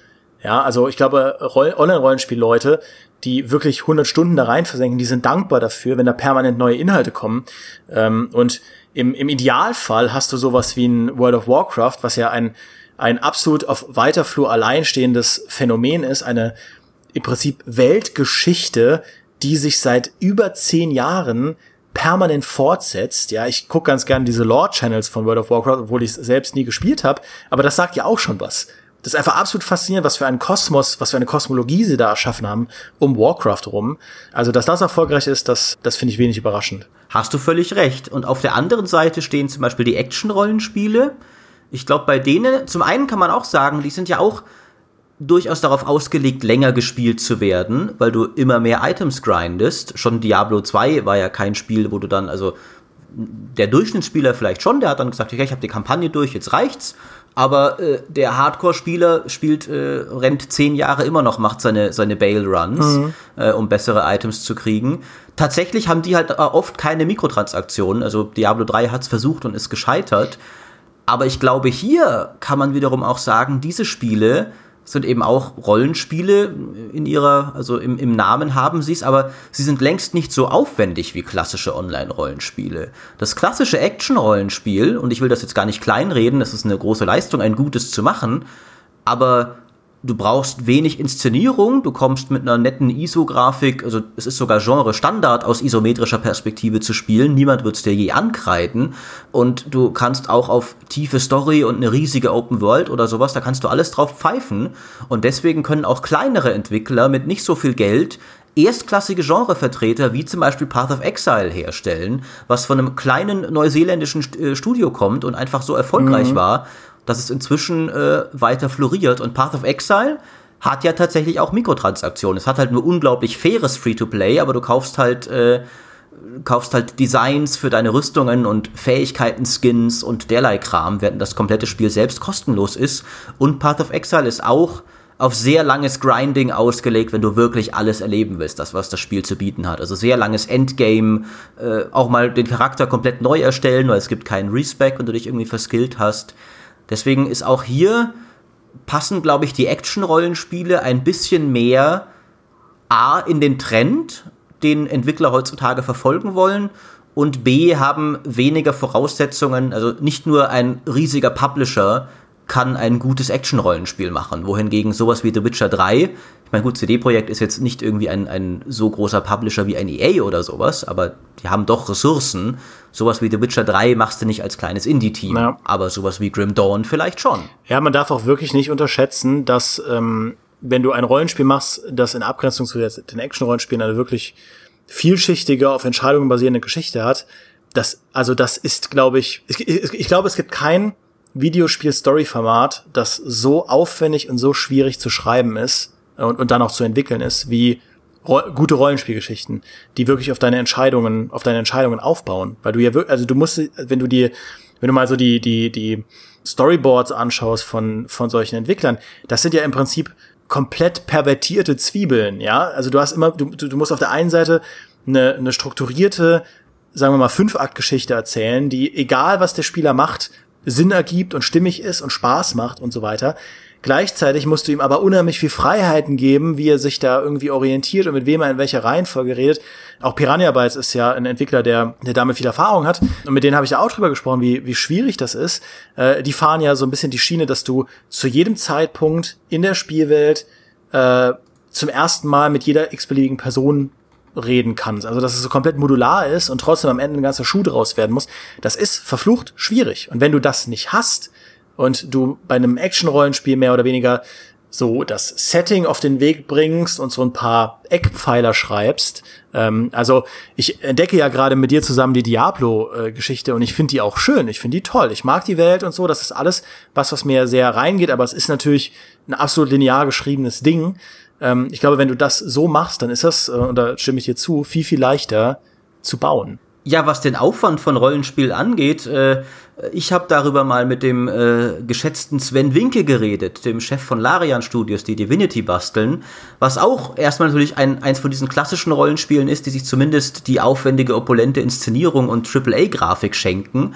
Ja, also ich glaube, Online-Rollenspiel-Leute, die wirklich 100 Stunden da rein versenken, die sind dankbar dafür, wenn da permanent neue Inhalte kommen. Ähm, und im, im Idealfall hast du sowas wie ein World of Warcraft, was ja ein, ein absolut auf weiter Flur alleinstehendes Phänomen ist, eine im Prinzip Weltgeschichte, die sich seit über zehn Jahren permanent fortsetzt. Ja, ich gucke ganz gerne diese Lore-Channels von World of Warcraft, obwohl ich es selbst nie gespielt habe, aber das sagt ja auch schon was. Das ist einfach absolut faszinierend, was für einen Kosmos, was für eine Kosmologie sie da erschaffen haben um Warcraft rum. Also, dass das erfolgreich ist, das, das finde ich wenig überraschend. Hast du völlig recht. Und auf der anderen Seite stehen zum Beispiel die Action-Rollenspiele. Ich glaube, bei denen, zum einen kann man auch sagen, die sind ja auch durchaus darauf ausgelegt, länger gespielt zu werden, weil du immer mehr Items grindest. Schon Diablo 2 war ja kein Spiel, wo du dann, also der Durchschnittsspieler vielleicht schon, der hat dann gesagt, okay, ich habe die Kampagne durch, jetzt reicht's. Aber äh, der Hardcore-Spieler spielt, äh, rennt zehn Jahre immer noch, macht seine, seine Bail-Runs, mhm. äh, um bessere Items zu kriegen. Tatsächlich haben die halt äh, oft keine Mikrotransaktionen. Also Diablo 3 hat's versucht und ist gescheitert. Aber ich glaube, hier kann man wiederum auch sagen, diese Spiele sind eben auch Rollenspiele in ihrer, also im, im Namen haben sie es, aber sie sind längst nicht so aufwendig wie klassische Online-Rollenspiele. Das klassische Action-Rollenspiel, und ich will das jetzt gar nicht kleinreden, das ist eine große Leistung, ein gutes zu machen, aber du brauchst wenig Inszenierung, du kommst mit einer netten ISO-Grafik, also es ist sogar Genre-Standard aus isometrischer Perspektive zu spielen, niemand wird es dir je ankreiden. Und du kannst auch auf tiefe Story und eine riesige Open World oder sowas, da kannst du alles drauf pfeifen. Und deswegen können auch kleinere Entwickler mit nicht so viel Geld erstklassige Genrevertreter wie zum Beispiel Path of Exile herstellen, was von einem kleinen neuseeländischen äh, Studio kommt und einfach so erfolgreich mhm. war, dass es inzwischen äh, weiter floriert. Und Path of Exile hat ja tatsächlich auch Mikrotransaktionen. Es hat halt nur unglaublich faires Free-to-Play, aber du kaufst halt, äh, kaufst halt Designs für deine Rüstungen und Fähigkeiten, Skins und derlei Kram, während das komplette Spiel selbst kostenlos ist. Und Path of Exile ist auch auf sehr langes Grinding ausgelegt, wenn du wirklich alles erleben willst, das, was das Spiel zu bieten hat. Also sehr langes Endgame, äh, auch mal den Charakter komplett neu erstellen, weil es gibt keinen Respec, wenn du dich irgendwie verskillt hast. Deswegen ist auch hier passen, glaube ich, die Action-Rollenspiele ein bisschen mehr A in den Trend, den Entwickler heutzutage verfolgen wollen und B haben weniger Voraussetzungen, also nicht nur ein riesiger Publisher kann ein gutes Action-Rollenspiel machen, wohingegen sowas wie The Witcher 3 ich meine, gut, CD-Projekt ist jetzt nicht irgendwie ein, ein so großer Publisher wie ein EA oder sowas, aber die haben doch Ressourcen. Sowas wie The Witcher 3 machst du nicht als kleines Indie-Team, ja. aber sowas wie Grim Dawn vielleicht schon. Ja, man darf auch wirklich nicht unterschätzen, dass ähm, wenn du ein Rollenspiel machst, das in Abgrenzung zu den Action-Rollenspielen eine wirklich vielschichtige, auf Entscheidungen basierende Geschichte hat, das, also das ist, glaube ich, ich, ich glaube, es gibt kein Videospiel-Story-Format, das so aufwendig und so schwierig zu schreiben ist und, und dann auch zu entwickeln ist, wie ro gute Rollenspielgeschichten, die wirklich auf deine Entscheidungen, auf deine Entscheidungen aufbauen. Weil du ja wirklich, also du musst, wenn du die, wenn du mal so die, die, die Storyboards anschaust von, von solchen Entwicklern, das sind ja im Prinzip komplett pervertierte Zwiebeln, ja. Also du hast immer, du, du musst auf der einen Seite eine, eine strukturierte, sagen wir mal, Fünf-Akt-Geschichte erzählen, die, egal was der Spieler macht, Sinn ergibt und stimmig ist und Spaß macht und so weiter. Gleichzeitig musst du ihm aber unheimlich viel Freiheiten geben, wie er sich da irgendwie orientiert und mit wem er in welcher Reihenfolge redet. Auch Piranha Bytes ist ja ein Entwickler, der, der damit viel Erfahrung hat. Und mit denen habe ich ja auch drüber gesprochen, wie, wie schwierig das ist. Äh, die fahren ja so ein bisschen die Schiene, dass du zu jedem Zeitpunkt in der Spielwelt äh, zum ersten Mal mit jeder x-beliebigen Person reden kannst. Also dass es so komplett modular ist und trotzdem am Ende ein ganzer Schuh draus werden muss. Das ist verflucht schwierig. Und wenn du das nicht hast und du bei einem Action-Rollenspiel mehr oder weniger so das Setting auf den Weg bringst und so ein paar Eckpfeiler schreibst. Ähm, also ich entdecke ja gerade mit dir zusammen die Diablo-Geschichte und ich finde die auch schön, ich finde die toll. Ich mag die Welt und so, das ist alles was, was mir sehr reingeht, aber es ist natürlich ein absolut linear geschriebenes Ding. Ähm, ich glaube, wenn du das so machst, dann ist das, äh, und da stimme ich dir zu, viel, viel leichter zu bauen. Ja, was den Aufwand von Rollenspiel angeht, äh, ich habe darüber mal mit dem äh, geschätzten Sven Winke geredet, dem Chef von Larian Studios, die Divinity basteln, was auch erstmal natürlich ein, eins von diesen klassischen Rollenspielen ist, die sich zumindest die aufwendige, opulente Inszenierung und AAA-Grafik schenken.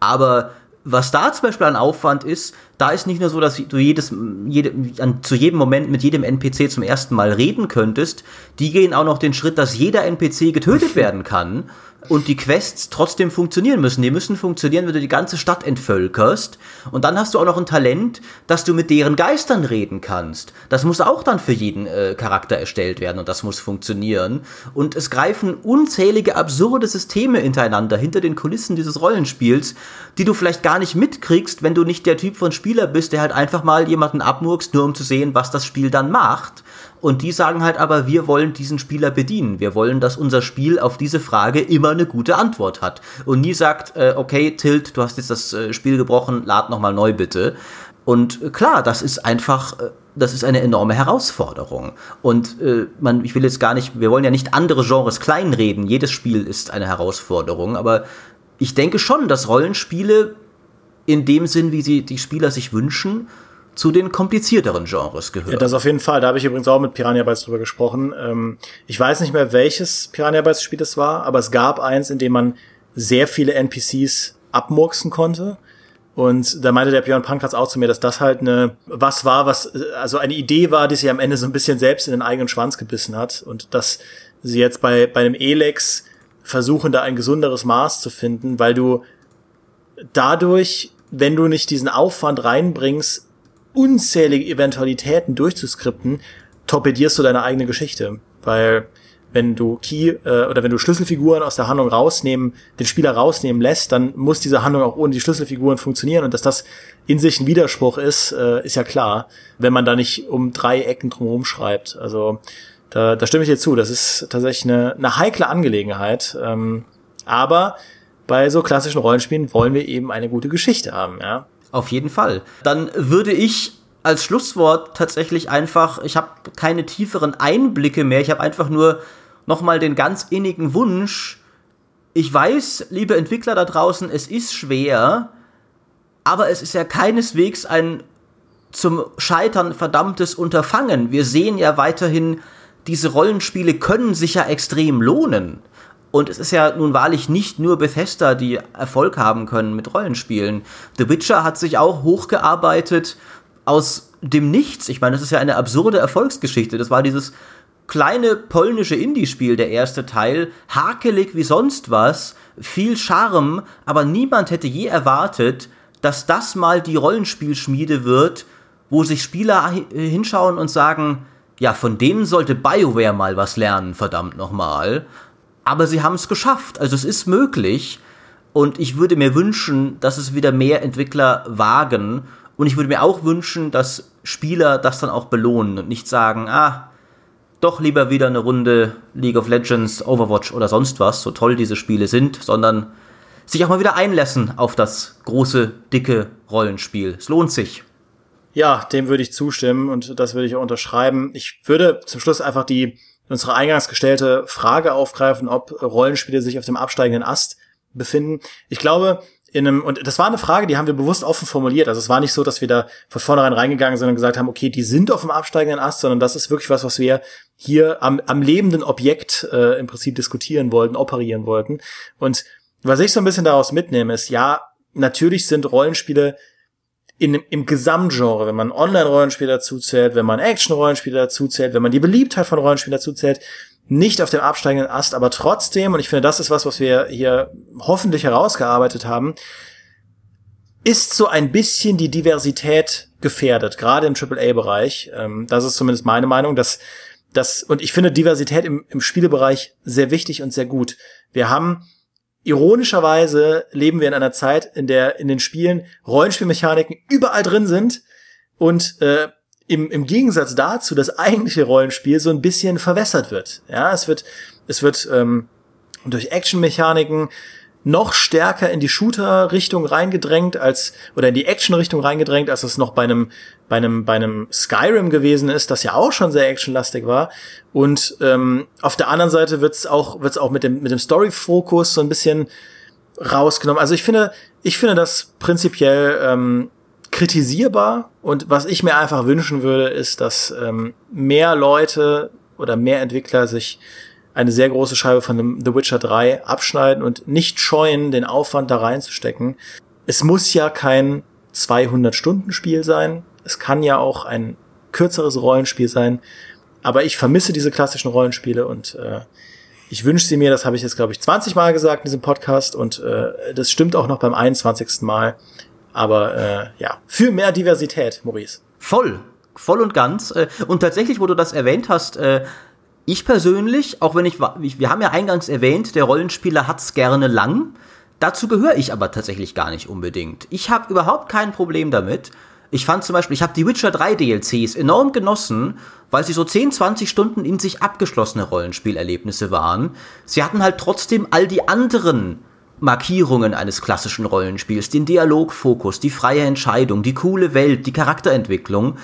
Aber was da zum Beispiel an Aufwand ist, da ist nicht nur so, dass du jedes, jede, an, zu jedem Moment mit jedem NPC zum ersten Mal reden könntest, die gehen auch noch den Schritt, dass jeder NPC getötet (laughs) werden kann und die Quests trotzdem funktionieren müssen. Die müssen funktionieren, wenn du die ganze Stadt entvölkerst. Und dann hast du auch noch ein Talent, dass du mit deren Geistern reden kannst. Das muss auch dann für jeden äh, Charakter erstellt werden und das muss funktionieren. Und es greifen unzählige absurde Systeme hintereinander hinter den Kulissen dieses Rollenspiels, die du vielleicht gar nicht mitkriegst, wenn du nicht der Typ von Spieler bist, der halt einfach mal jemanden abmurkst, nur um zu sehen, was das Spiel dann macht. Und die sagen halt aber, wir wollen diesen Spieler bedienen. Wir wollen, dass unser Spiel auf diese Frage immer eine gute Antwort hat. Und nie sagt, äh, okay, Tilt, du hast jetzt das äh, Spiel gebrochen, lad nochmal neu bitte. Und äh, klar, das ist einfach, äh, das ist eine enorme Herausforderung. Und äh, man, ich will jetzt gar nicht, wir wollen ja nicht andere Genres kleinreden. Jedes Spiel ist eine Herausforderung. Aber ich denke schon, dass Rollenspiele in dem Sinn, wie sie die Spieler sich wünschen, zu den komplizierteren Genres gehört. Ja, das auf jeden Fall. Da habe ich übrigens auch mit Piranha Bytes drüber gesprochen. Ähm, ich weiß nicht mehr, welches Piranha Bytes Spiel es war, aber es gab eins, in dem man sehr viele NPCs abmurksen konnte. Und da meinte der Björn Pankratz auch zu mir, dass das halt eine, was war, was, also eine Idee war, die sie am Ende so ein bisschen selbst in den eigenen Schwanz gebissen hat. Und dass sie jetzt bei, bei einem Elex versuchen, da ein gesunderes Maß zu finden, weil du dadurch, wenn du nicht diesen Aufwand reinbringst, unzählige Eventualitäten durchzuskripten, torpedierst du deine eigene Geschichte. Weil wenn du Key äh, oder wenn du Schlüsselfiguren aus der Handlung rausnehmen, den Spieler rausnehmen lässt, dann muss diese Handlung auch ohne die Schlüsselfiguren funktionieren. Und dass das in sich ein Widerspruch ist, äh, ist ja klar, wenn man da nicht um drei Ecken drumherum schreibt. Also da, da stimme ich dir zu. Das ist tatsächlich eine, eine heikle Angelegenheit. Ähm, aber bei so klassischen Rollenspielen wollen wir eben eine gute Geschichte haben, ja. Auf jeden Fall. Dann würde ich als Schlusswort tatsächlich einfach, ich habe keine tieferen Einblicke mehr, ich habe einfach nur nochmal den ganz innigen Wunsch, ich weiß, liebe Entwickler da draußen, es ist schwer, aber es ist ja keineswegs ein zum Scheitern verdammtes Unterfangen. Wir sehen ja weiterhin, diese Rollenspiele können sich ja extrem lohnen. Und es ist ja nun wahrlich nicht nur Bethesda, die Erfolg haben können mit Rollenspielen. The Witcher hat sich auch hochgearbeitet aus dem Nichts. Ich meine, das ist ja eine absurde Erfolgsgeschichte. Das war dieses kleine polnische Indie-Spiel, der erste Teil, hakelig wie sonst was, viel Charme, aber niemand hätte je erwartet, dass das mal die Rollenspielschmiede wird, wo sich Spieler hinschauen und sagen, ja, von denen sollte BioWare mal was lernen, verdammt nochmal. Aber sie haben es geschafft. Also es ist möglich. Und ich würde mir wünschen, dass es wieder mehr Entwickler wagen. Und ich würde mir auch wünschen, dass Spieler das dann auch belohnen und nicht sagen, ah, doch lieber wieder eine Runde League of Legends, Overwatch oder sonst was, so toll diese Spiele sind, sondern sich auch mal wieder einlassen auf das große, dicke Rollenspiel. Es lohnt sich. Ja, dem würde ich zustimmen und das würde ich auch unterschreiben. Ich würde zum Schluss einfach die unsere eingangs gestellte Frage aufgreifen, ob Rollenspiele sich auf dem absteigenden Ast befinden. Ich glaube, in einem, und das war eine Frage, die haben wir bewusst offen formuliert. Also es war nicht so, dass wir da von vornherein reingegangen sind und gesagt haben, okay, die sind auf dem absteigenden Ast, sondern das ist wirklich was, was wir hier am, am lebenden Objekt äh, im Prinzip diskutieren wollten, operieren wollten. Und was ich so ein bisschen daraus mitnehme, ist, ja, natürlich sind Rollenspiele in, im Gesamtgenre, wenn man Online-Rollenspiel dazu zählt, wenn man Action-Rollenspiel dazu zählt, wenn man die Beliebtheit von Rollenspielen dazu zählt, nicht auf dem absteigenden Ast, aber trotzdem, und ich finde, das ist was, was wir hier hoffentlich herausgearbeitet haben, ist so ein bisschen die Diversität gefährdet, gerade im AAA-Bereich. Ähm, das ist zumindest meine Meinung, dass das, und ich finde Diversität im, im Spielebereich sehr wichtig und sehr gut. Wir haben ironischerweise leben wir in einer Zeit, in der in den Spielen Rollenspielmechaniken überall drin sind und äh, im, im Gegensatz dazu das eigentliche Rollenspiel so ein bisschen verwässert wird. Ja, es wird, es wird ähm, durch Actionmechaniken noch stärker in die Shooter-Richtung reingedrängt als oder in die Action-Richtung reingedrängt, als es noch bei einem bei einem bei einem Skyrim gewesen ist, das ja auch schon sehr actionlastig war. Und ähm, auf der anderen Seite wird's auch wird's auch mit dem mit dem Story-Fokus so ein bisschen rausgenommen. Also ich finde ich finde das prinzipiell ähm, kritisierbar und was ich mir einfach wünschen würde, ist, dass ähm, mehr Leute oder mehr Entwickler sich eine sehr große Scheibe von The Witcher 3 abschneiden und nicht scheuen, den Aufwand da reinzustecken. Es muss ja kein 200-Stunden-Spiel sein. Es kann ja auch ein kürzeres Rollenspiel sein. Aber ich vermisse diese klassischen Rollenspiele und äh, ich wünsche sie mir, das habe ich jetzt, glaube ich, 20 Mal gesagt in diesem Podcast und äh, das stimmt auch noch beim 21. Mal. Aber äh, ja, für mehr Diversität, Maurice. Voll, voll und ganz. Äh, und tatsächlich, wo du das erwähnt hast, äh, ich persönlich, auch wenn ich, wir haben ja eingangs erwähnt, der Rollenspieler hat's gerne lang. Dazu gehöre ich aber tatsächlich gar nicht unbedingt. Ich habe überhaupt kein Problem damit. Ich fand zum Beispiel, ich habe die Witcher 3 DLCs enorm genossen, weil sie so 10, 20 Stunden in sich abgeschlossene Rollenspielerlebnisse waren. Sie hatten halt trotzdem all die anderen Markierungen eines klassischen Rollenspiels, den Dialogfokus, die freie Entscheidung, die coole Welt, die Charakterentwicklung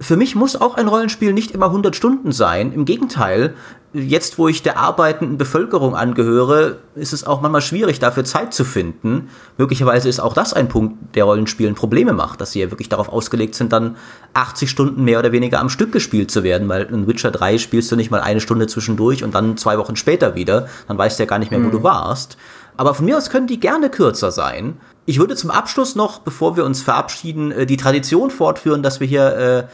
für mich muss auch ein Rollenspiel nicht immer 100 Stunden sein. Im Gegenteil, jetzt wo ich der arbeitenden Bevölkerung angehöre, ist es auch manchmal schwierig, dafür Zeit zu finden. Möglicherweise ist auch das ein Punkt, der Rollenspielen Probleme macht, dass sie ja wirklich darauf ausgelegt sind, dann 80 Stunden mehr oder weniger am Stück gespielt zu werden, weil in Witcher 3 spielst du nicht mal eine Stunde zwischendurch und dann zwei Wochen später wieder. Dann weißt du ja gar nicht mehr, wo mhm. du warst. Aber von mir aus können die gerne kürzer sein. Ich würde zum Abschluss noch, bevor wir uns verabschieden, äh, die Tradition fortführen, dass wir hier äh,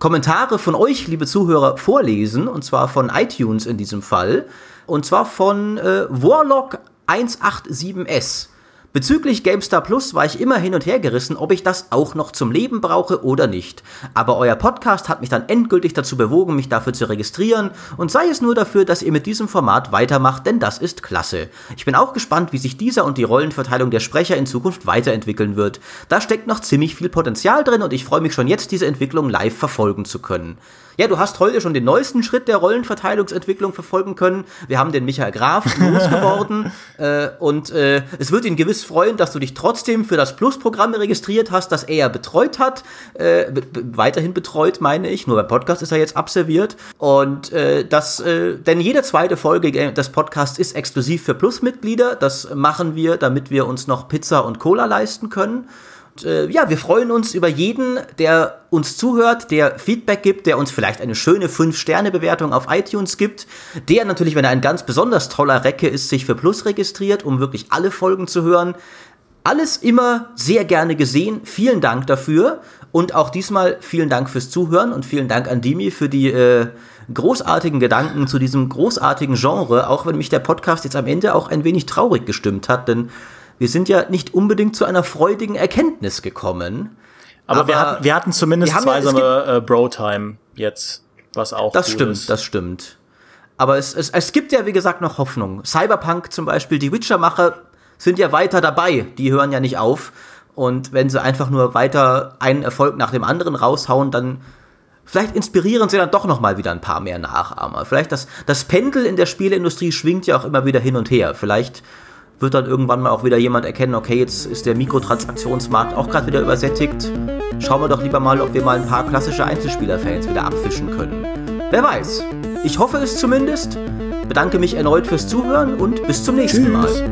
Kommentare von euch, liebe Zuhörer, vorlesen, und zwar von iTunes in diesem Fall, und zwar von äh, Warlock 187S. Bezüglich GameStar Plus war ich immer hin und her gerissen, ob ich das auch noch zum Leben brauche oder nicht. Aber euer Podcast hat mich dann endgültig dazu bewogen, mich dafür zu registrieren und sei es nur dafür, dass ihr mit diesem Format weitermacht, denn das ist klasse. Ich bin auch gespannt, wie sich dieser und die Rollenverteilung der Sprecher in Zukunft weiterentwickeln wird. Da steckt noch ziemlich viel Potenzial drin und ich freue mich schon jetzt, diese Entwicklung live verfolgen zu können. Ja, du hast heute schon den neuesten Schritt der Rollenverteilungsentwicklung verfolgen können. Wir haben den Michael Graf (laughs) losgeworden äh, und äh, es wird ihn gewiss freuen, dass du dich trotzdem für das Plus-Programm registriert hast, das er betreut hat. Äh, weiterhin betreut, meine ich. Nur beim Podcast ist er jetzt abserviert. Und äh, das, äh, denn jede zweite Folge des Podcasts ist exklusiv für Plus-Mitglieder. Das machen wir, damit wir uns noch Pizza und Cola leisten können äh, ja, wir freuen uns über jeden, der uns zuhört, der Feedback gibt, der uns vielleicht eine schöne 5-Sterne-Bewertung auf iTunes gibt, der natürlich, wenn er ein ganz besonders toller Recke ist, sich für Plus registriert, um wirklich alle Folgen zu hören. Alles immer sehr gerne gesehen. Vielen Dank dafür. Und auch diesmal vielen Dank fürs Zuhören und vielen Dank an Dimi für die äh, großartigen Gedanken zu diesem großartigen Genre, auch wenn mich der Podcast jetzt am Ende auch ein wenig traurig gestimmt hat, denn wir sind ja nicht unbedingt zu einer freudigen Erkenntnis gekommen. Aber, aber wir, hatten, wir hatten zumindest wir zwei so eine äh, Bro-Time jetzt, was auch Das stimmt, ist. das stimmt. Aber es, es, es gibt ja, wie gesagt, noch Hoffnung. Cyberpunk zum Beispiel, die Witcher-Macher sind ja weiter dabei. Die hören ja nicht auf. Und wenn sie einfach nur weiter einen Erfolg nach dem anderen raushauen, dann vielleicht inspirieren sie dann doch noch mal wieder ein paar mehr Nachahmer. Vielleicht das, das Pendel in der Spieleindustrie schwingt ja auch immer wieder hin und her. Vielleicht wird dann irgendwann mal auch wieder jemand erkennen, okay, jetzt ist der Mikrotransaktionsmarkt auch gerade wieder übersättigt. Schauen wir doch lieber mal, ob wir mal ein paar klassische Einzelspieler-Fans wieder abfischen können. Wer weiß. Ich hoffe es zumindest. Bedanke mich erneut fürs Zuhören und bis zum nächsten Tschüss.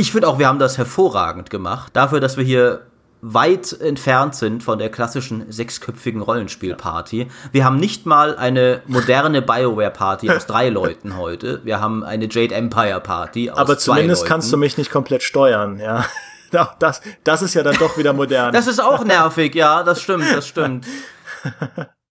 Ich finde auch, wir haben das hervorragend gemacht. Dafür, dass wir hier weit entfernt sind von der klassischen sechsköpfigen Rollenspielparty. Wir haben nicht mal eine moderne Bioware-Party aus drei Leuten heute. Wir haben eine Jade Empire Party aus Aber zumindest Leuten. kannst du mich nicht komplett steuern, ja. (laughs) Das, das ist ja dann doch wieder modern. das ist auch nervig, ja, das stimmt, das stimmt. (laughs)